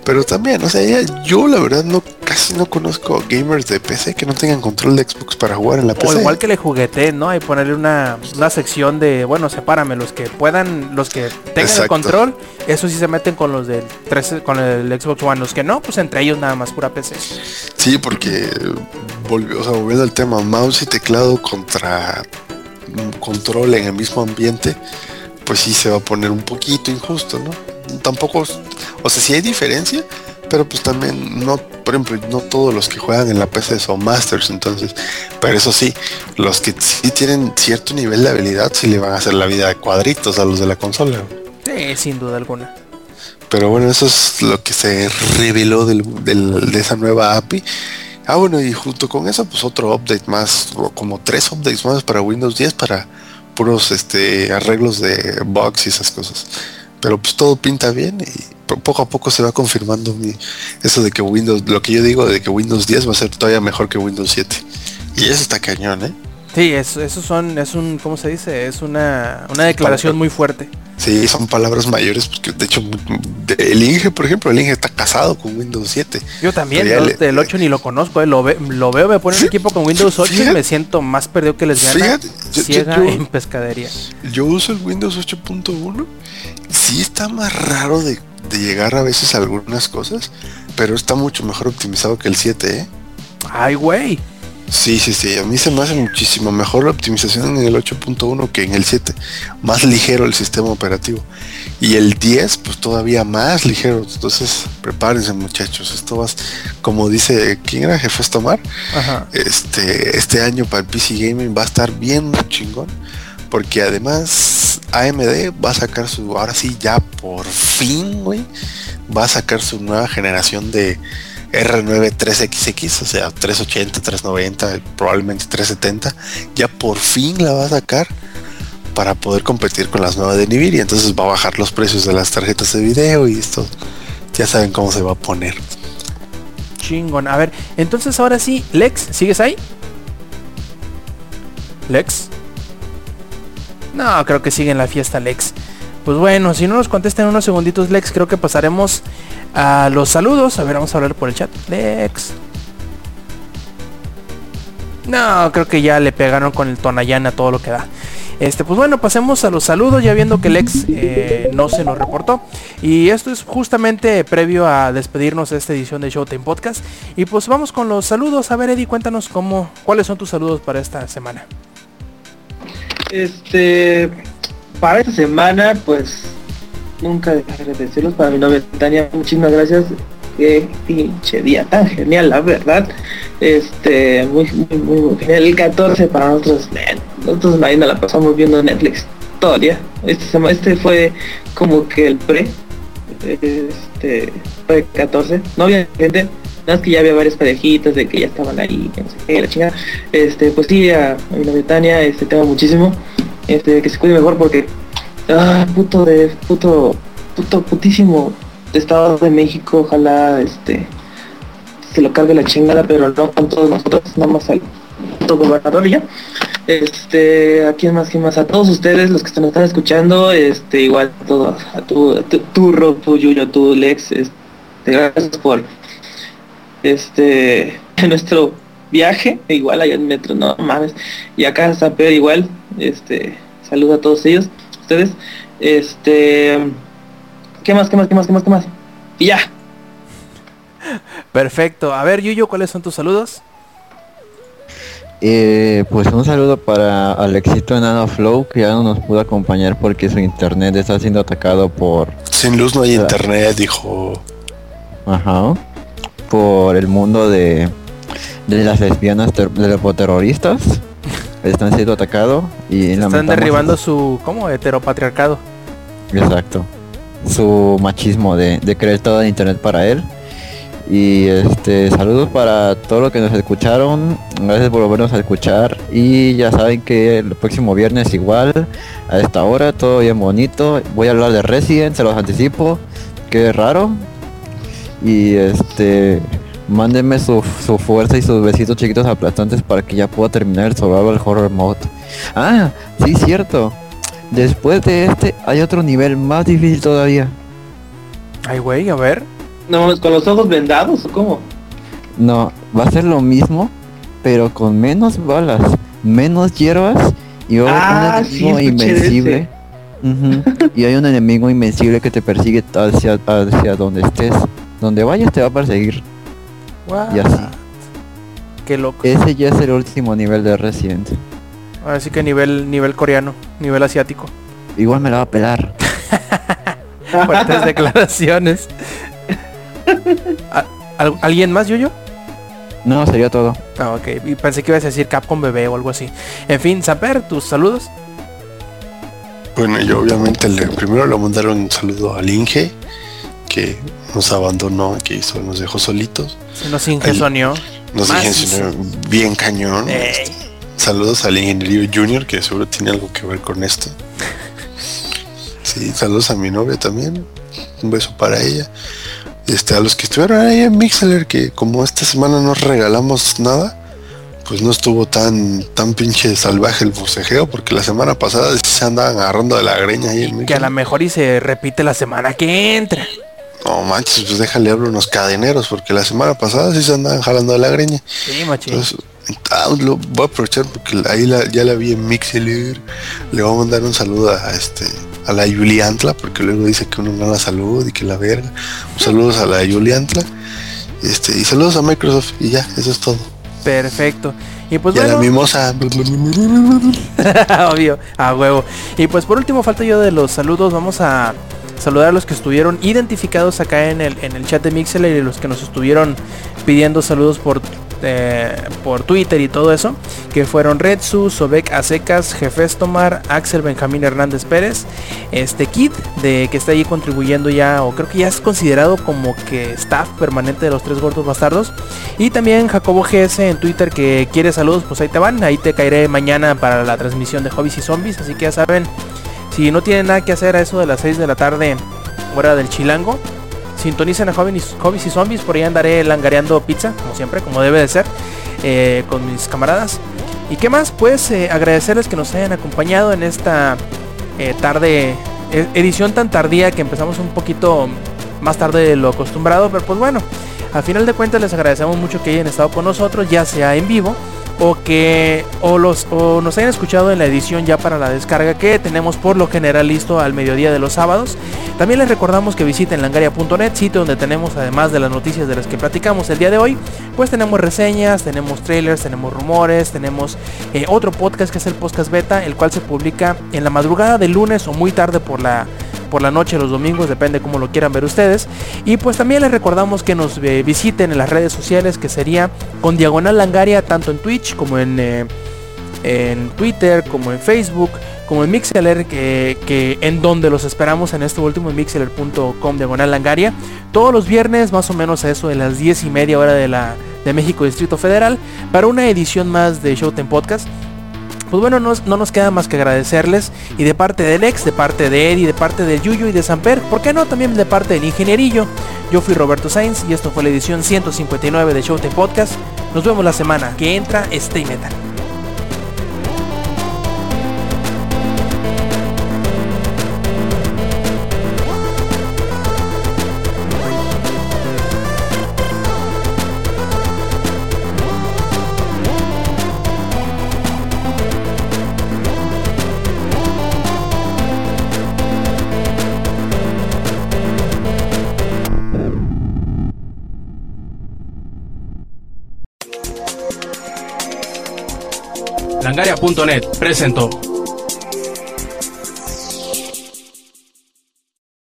Pero también, o sea, ya- yo la verdad no casi no conozco gamers de PC que no tengan control de Xbox para jugar en la O PC. igual que le juguete, ¿no? Y ponerle una, una sección de, bueno, sepárame, los que puedan, los que tengan el control, eso sí se meten con los del 13, con el Xbox One, los que no, pues entre ellos nada más pura PC. Sí, porque volvió, o sea, volviendo al tema, mouse y teclado contra control en el mismo ambiente, pues sí se va a poner un poquito injusto, ¿no? Tampoco, o sea, sí hay diferencia, pero pues también no, por ejemplo, no todos los que juegan en la PC son masters, entonces, pero eso sí, los que sí tienen cierto nivel de habilidad sí le van a hacer la vida de cuadritos a los de la consola. Sí, sin duda alguna. Pero bueno, eso es lo que se reveló del- del- de esa nueva API. Ah, bueno, y junto con eso, pues otro update más, o como tres updates más para Windows 10 para puros este arreglos de bugs y esas cosas. Pero pues todo pinta bien y po- poco a poco se va confirmando mi- eso de que Windows, lo que yo digo de que Windows 10 va a ser todavía mejor que Windows 7. Y eso está cañón, ¿eh? Sí, eso, eso son, es un, ¿cómo se dice? Es una, una declaración muy fuerte. Sí, son palabras mayores, porque de hecho el Inge, por ejemplo, el Inge está casado con Windows 7. Yo también, yo le- del 8 ni lo conozco, eh, lo, ve- lo veo, me pone un equipo con Windows 8 y me siento más perdido que les gana yo- ciega yo- en pescadería. Yo uso el Windows 8.1. Sí está más raro de, de llegar a veces a algunas cosas, pero está mucho mejor optimizado que el 7, ¿eh? Ay, güey. Sí, sí, sí. A mí se me hace muchísimo mejor la optimización en el 8.1 que en el 7. Más ligero el sistema operativo. Y el 10, pues todavía más ligero. Entonces, prepárense muchachos. Esto va, como dice, ¿quién era Jefe Tomar? Ajá. este, este año para el PC Gaming va a estar bien chingón. Porque además AMD va a sacar su, ahora sí ya por fin, güey, va a sacar su nueva generación de R9 3XX, o sea, 380, 390, probablemente 370. Ya por fin la va a sacar para poder competir con las nuevas de Nvidia. Entonces va a bajar los precios de las tarjetas de video y esto ya saben cómo se va a poner. Chingón. A ver, entonces ahora sí, Lex, ¿sigues ahí? Lex. No, creo que sigue en la fiesta Lex. Pues bueno, si no nos contestan unos segunditos Lex, creo que pasaremos a los saludos. A ver, vamos a hablar por el chat. Lex. No, creo que ya le pegaron con el Tonayán a todo lo que da. Este, pues bueno, pasemos a los saludos, ya viendo que el ex eh, no se nos reportó. Y esto es justamente previo a despedirnos de esta edición de Showtime Podcast. Y pues vamos con los saludos. A ver, Eddie, cuéntanos cómo, cuáles son tus saludos para esta semana. Este, para esta semana, pues nunca dejaré de decirlos para mi novia Tania, muchísimas gracias. Qué pinche día tan genial, la verdad. Este, muy, muy, muy, muy genial. El 14 para nosotros, nosotros mañana la pasamos viendo Netflix todo el día. Este, este fue como que el pre. Este, fue 14. No había gente. Nada más que ya había varias parejitas de que ya estaban ahí, no sé qué, la chingada. Este, pues sí, a, mi novia Tania, este, tengo muchísimo. Este, que se cuide mejor porque Ah, puto de puto puto putísimo Estado de México, ojalá este se lo cargue la chingada, pero no con todos nosotros, nada más al gobernador y ya. Este, a quién más, quién más, a todos ustedes, los que están, están escuchando, este, igual a todos, a tu, a tu, tu Yuyo, tu Lex, este, gracias por este nuestro viaje, igual allá en metro, no mames, y acá en San Pedro igual, este, saludo a todos ellos, ustedes, este, ¿qué más, qué más, qué más, qué más, qué más? Y ya, Perfecto. A ver, Yuyo, ¿cuáles son tus saludos? Eh, pues un saludo para Alexito Enano Flow que ya no nos pudo acompañar porque su internet está siendo atacado por Sin luz no hay internet, dijo. Ajá. Por el mundo de, de las lesbianas ter- de los terroristas. Están siendo atacados y Están derribando su, ¿cómo? Heteropatriarcado. Exacto. Su machismo de, de creer todo el internet para él. Y este saludos para todos los que nos escucharon. Gracias por volvernos a escuchar. Y ya saben que el próximo viernes igual, a esta hora, todo bien bonito. Voy a hablar de Resident, se los anticipo. Que raro. Y este mándenme su, su fuerza y sus besitos chiquitos aplastantes para que ya pueda terminar el survival horror mode. Ah, sí cierto. Después de este hay otro nivel más difícil todavía. Ay, güey, a ver. no con los ojos vendados, ¿o cómo? No, va a ser lo mismo, pero con menos balas, menos hierbas y Ah, un sí, enemigo invencible. Y hay un enemigo invencible que te persigue hacia, hacia donde estés. Donde vayas te va a perseguir. What? Y así. Qué loco. Ese ya es el último nivel de Resident. Ahora sí que nivel, nivel coreano, nivel asiático. Igual me la va a pelar. Fuertes declaraciones. ¿A- al- ¿Alguien más, Yuyo? No, sería todo. Ah, ok. Y pensé que ibas a decir Capcom bebé o algo así. En fin, Samper, tus saludos. Bueno, yo obviamente le, primero le mandaron un saludo al Inge, que nos abandonó, que hizo, nos dejó solitos. Se nos ingesonió. Nos Más ingenionó bien cañón. Este, Saludos al ingeniero Junior, que seguro tiene algo que ver con esto. Sí, saludos a mi novia también. Un beso para ella. Este, a los que estuvieron ahí en Mixler, que como esta semana no regalamos nada, pues no estuvo tan tan pinche salvaje el bocejeo, porque la semana pasada se andaban agarrando de la greña ahí en Que a Mixler. lo mejor y se repite la semana que entra. No manches, pues déjale hablar unos cadeneros, porque la semana pasada sí se andaban jalando de la greña. Sí, machín. Entonces, ah, lo voy a aprovechar porque ahí la- ya la vi en Mixler. Le voy a mandar un saludo a este a la Yuliantla, porque luego dice que uno no la salud y que la verga. Saludos a la Yuliantla. Este, y saludos a Microsoft y ya, eso es todo. Perfecto. Y pues y a la bueno, mimosa. obvio, a huevo. Y pues por último falta yo de los saludos. Vamos a saludar a los que estuvieron identificados acá en el, en el chat de Mixler y los que nos estuvieron pidiendo saludos por eh, por Twitter y todo eso, que fueron Redsu, Sobek Acecas, Jefes Tomar, Axel Benjamín Hernández Pérez, este Kid, de que está ahí contribuyendo ya, o creo que ya es considerado como que staff permanente de los tres gordos bastardos. Y también Jacobo GS en Twitter que quiere saludos, pues ahí te van, ahí te caeré mañana para la transmisión de Hobbies y Zombies, así que ya saben, si no tienen nada que hacer a eso de las 6 de la tarde, hora del chilango, sintonicen a Hobbies, Hobbies y Zombies, por ahí andaré langareando pizza, como siempre, como debe de ser, eh, con mis camaradas. ¿Y qué más? Pues eh, agradecerles que nos hayan acompañado en esta eh, tarde, e- edición tan tardía que empezamos un poquito más tarde de lo acostumbrado, pero pues bueno, a final de cuentas les agradecemos mucho que hayan estado con nosotros, ya sea en vivo o que o los o nos hayan escuchado en la edición ya para la descarga que tenemos por lo general listo al mediodía de los sábados. También les recordamos que visiten langaria.net, sitio donde tenemos además de las noticias de las que platicamos el día de hoy, pues tenemos reseñas, tenemos trailers, tenemos rumores, tenemos eh, otro podcast que es el podcast beta, el cual se publica en la madrugada de lunes o muy tarde por la por la noche los domingos, depende cómo lo quieran ver ustedes. Y pues también les recordamos que nos eh, visiten en las redes sociales, que sería con Diagonal Langaria, tanto en Twitch como en, eh, en Twitter, como en Facebook, como en Mixeler, que, que en donde los esperamos en este último en mixeler.com Diagonal Langaria. Todos los viernes, más o menos a eso de las 10 y media hora de la de México Distrito Federal, para una edición más de Showtime Podcast pues bueno, no, no, nos queda más que agradecerles. Y de parte del ex, de parte de Eddie, de parte de Yuyu y de Samper, ¿por qué no? También de parte del ingenierillo. Yo fui Roberto Sainz y esto fue la edición 159 de Showtime Podcast. Nos vemos la semana que entra Stay Metal. Langaria.net presentó.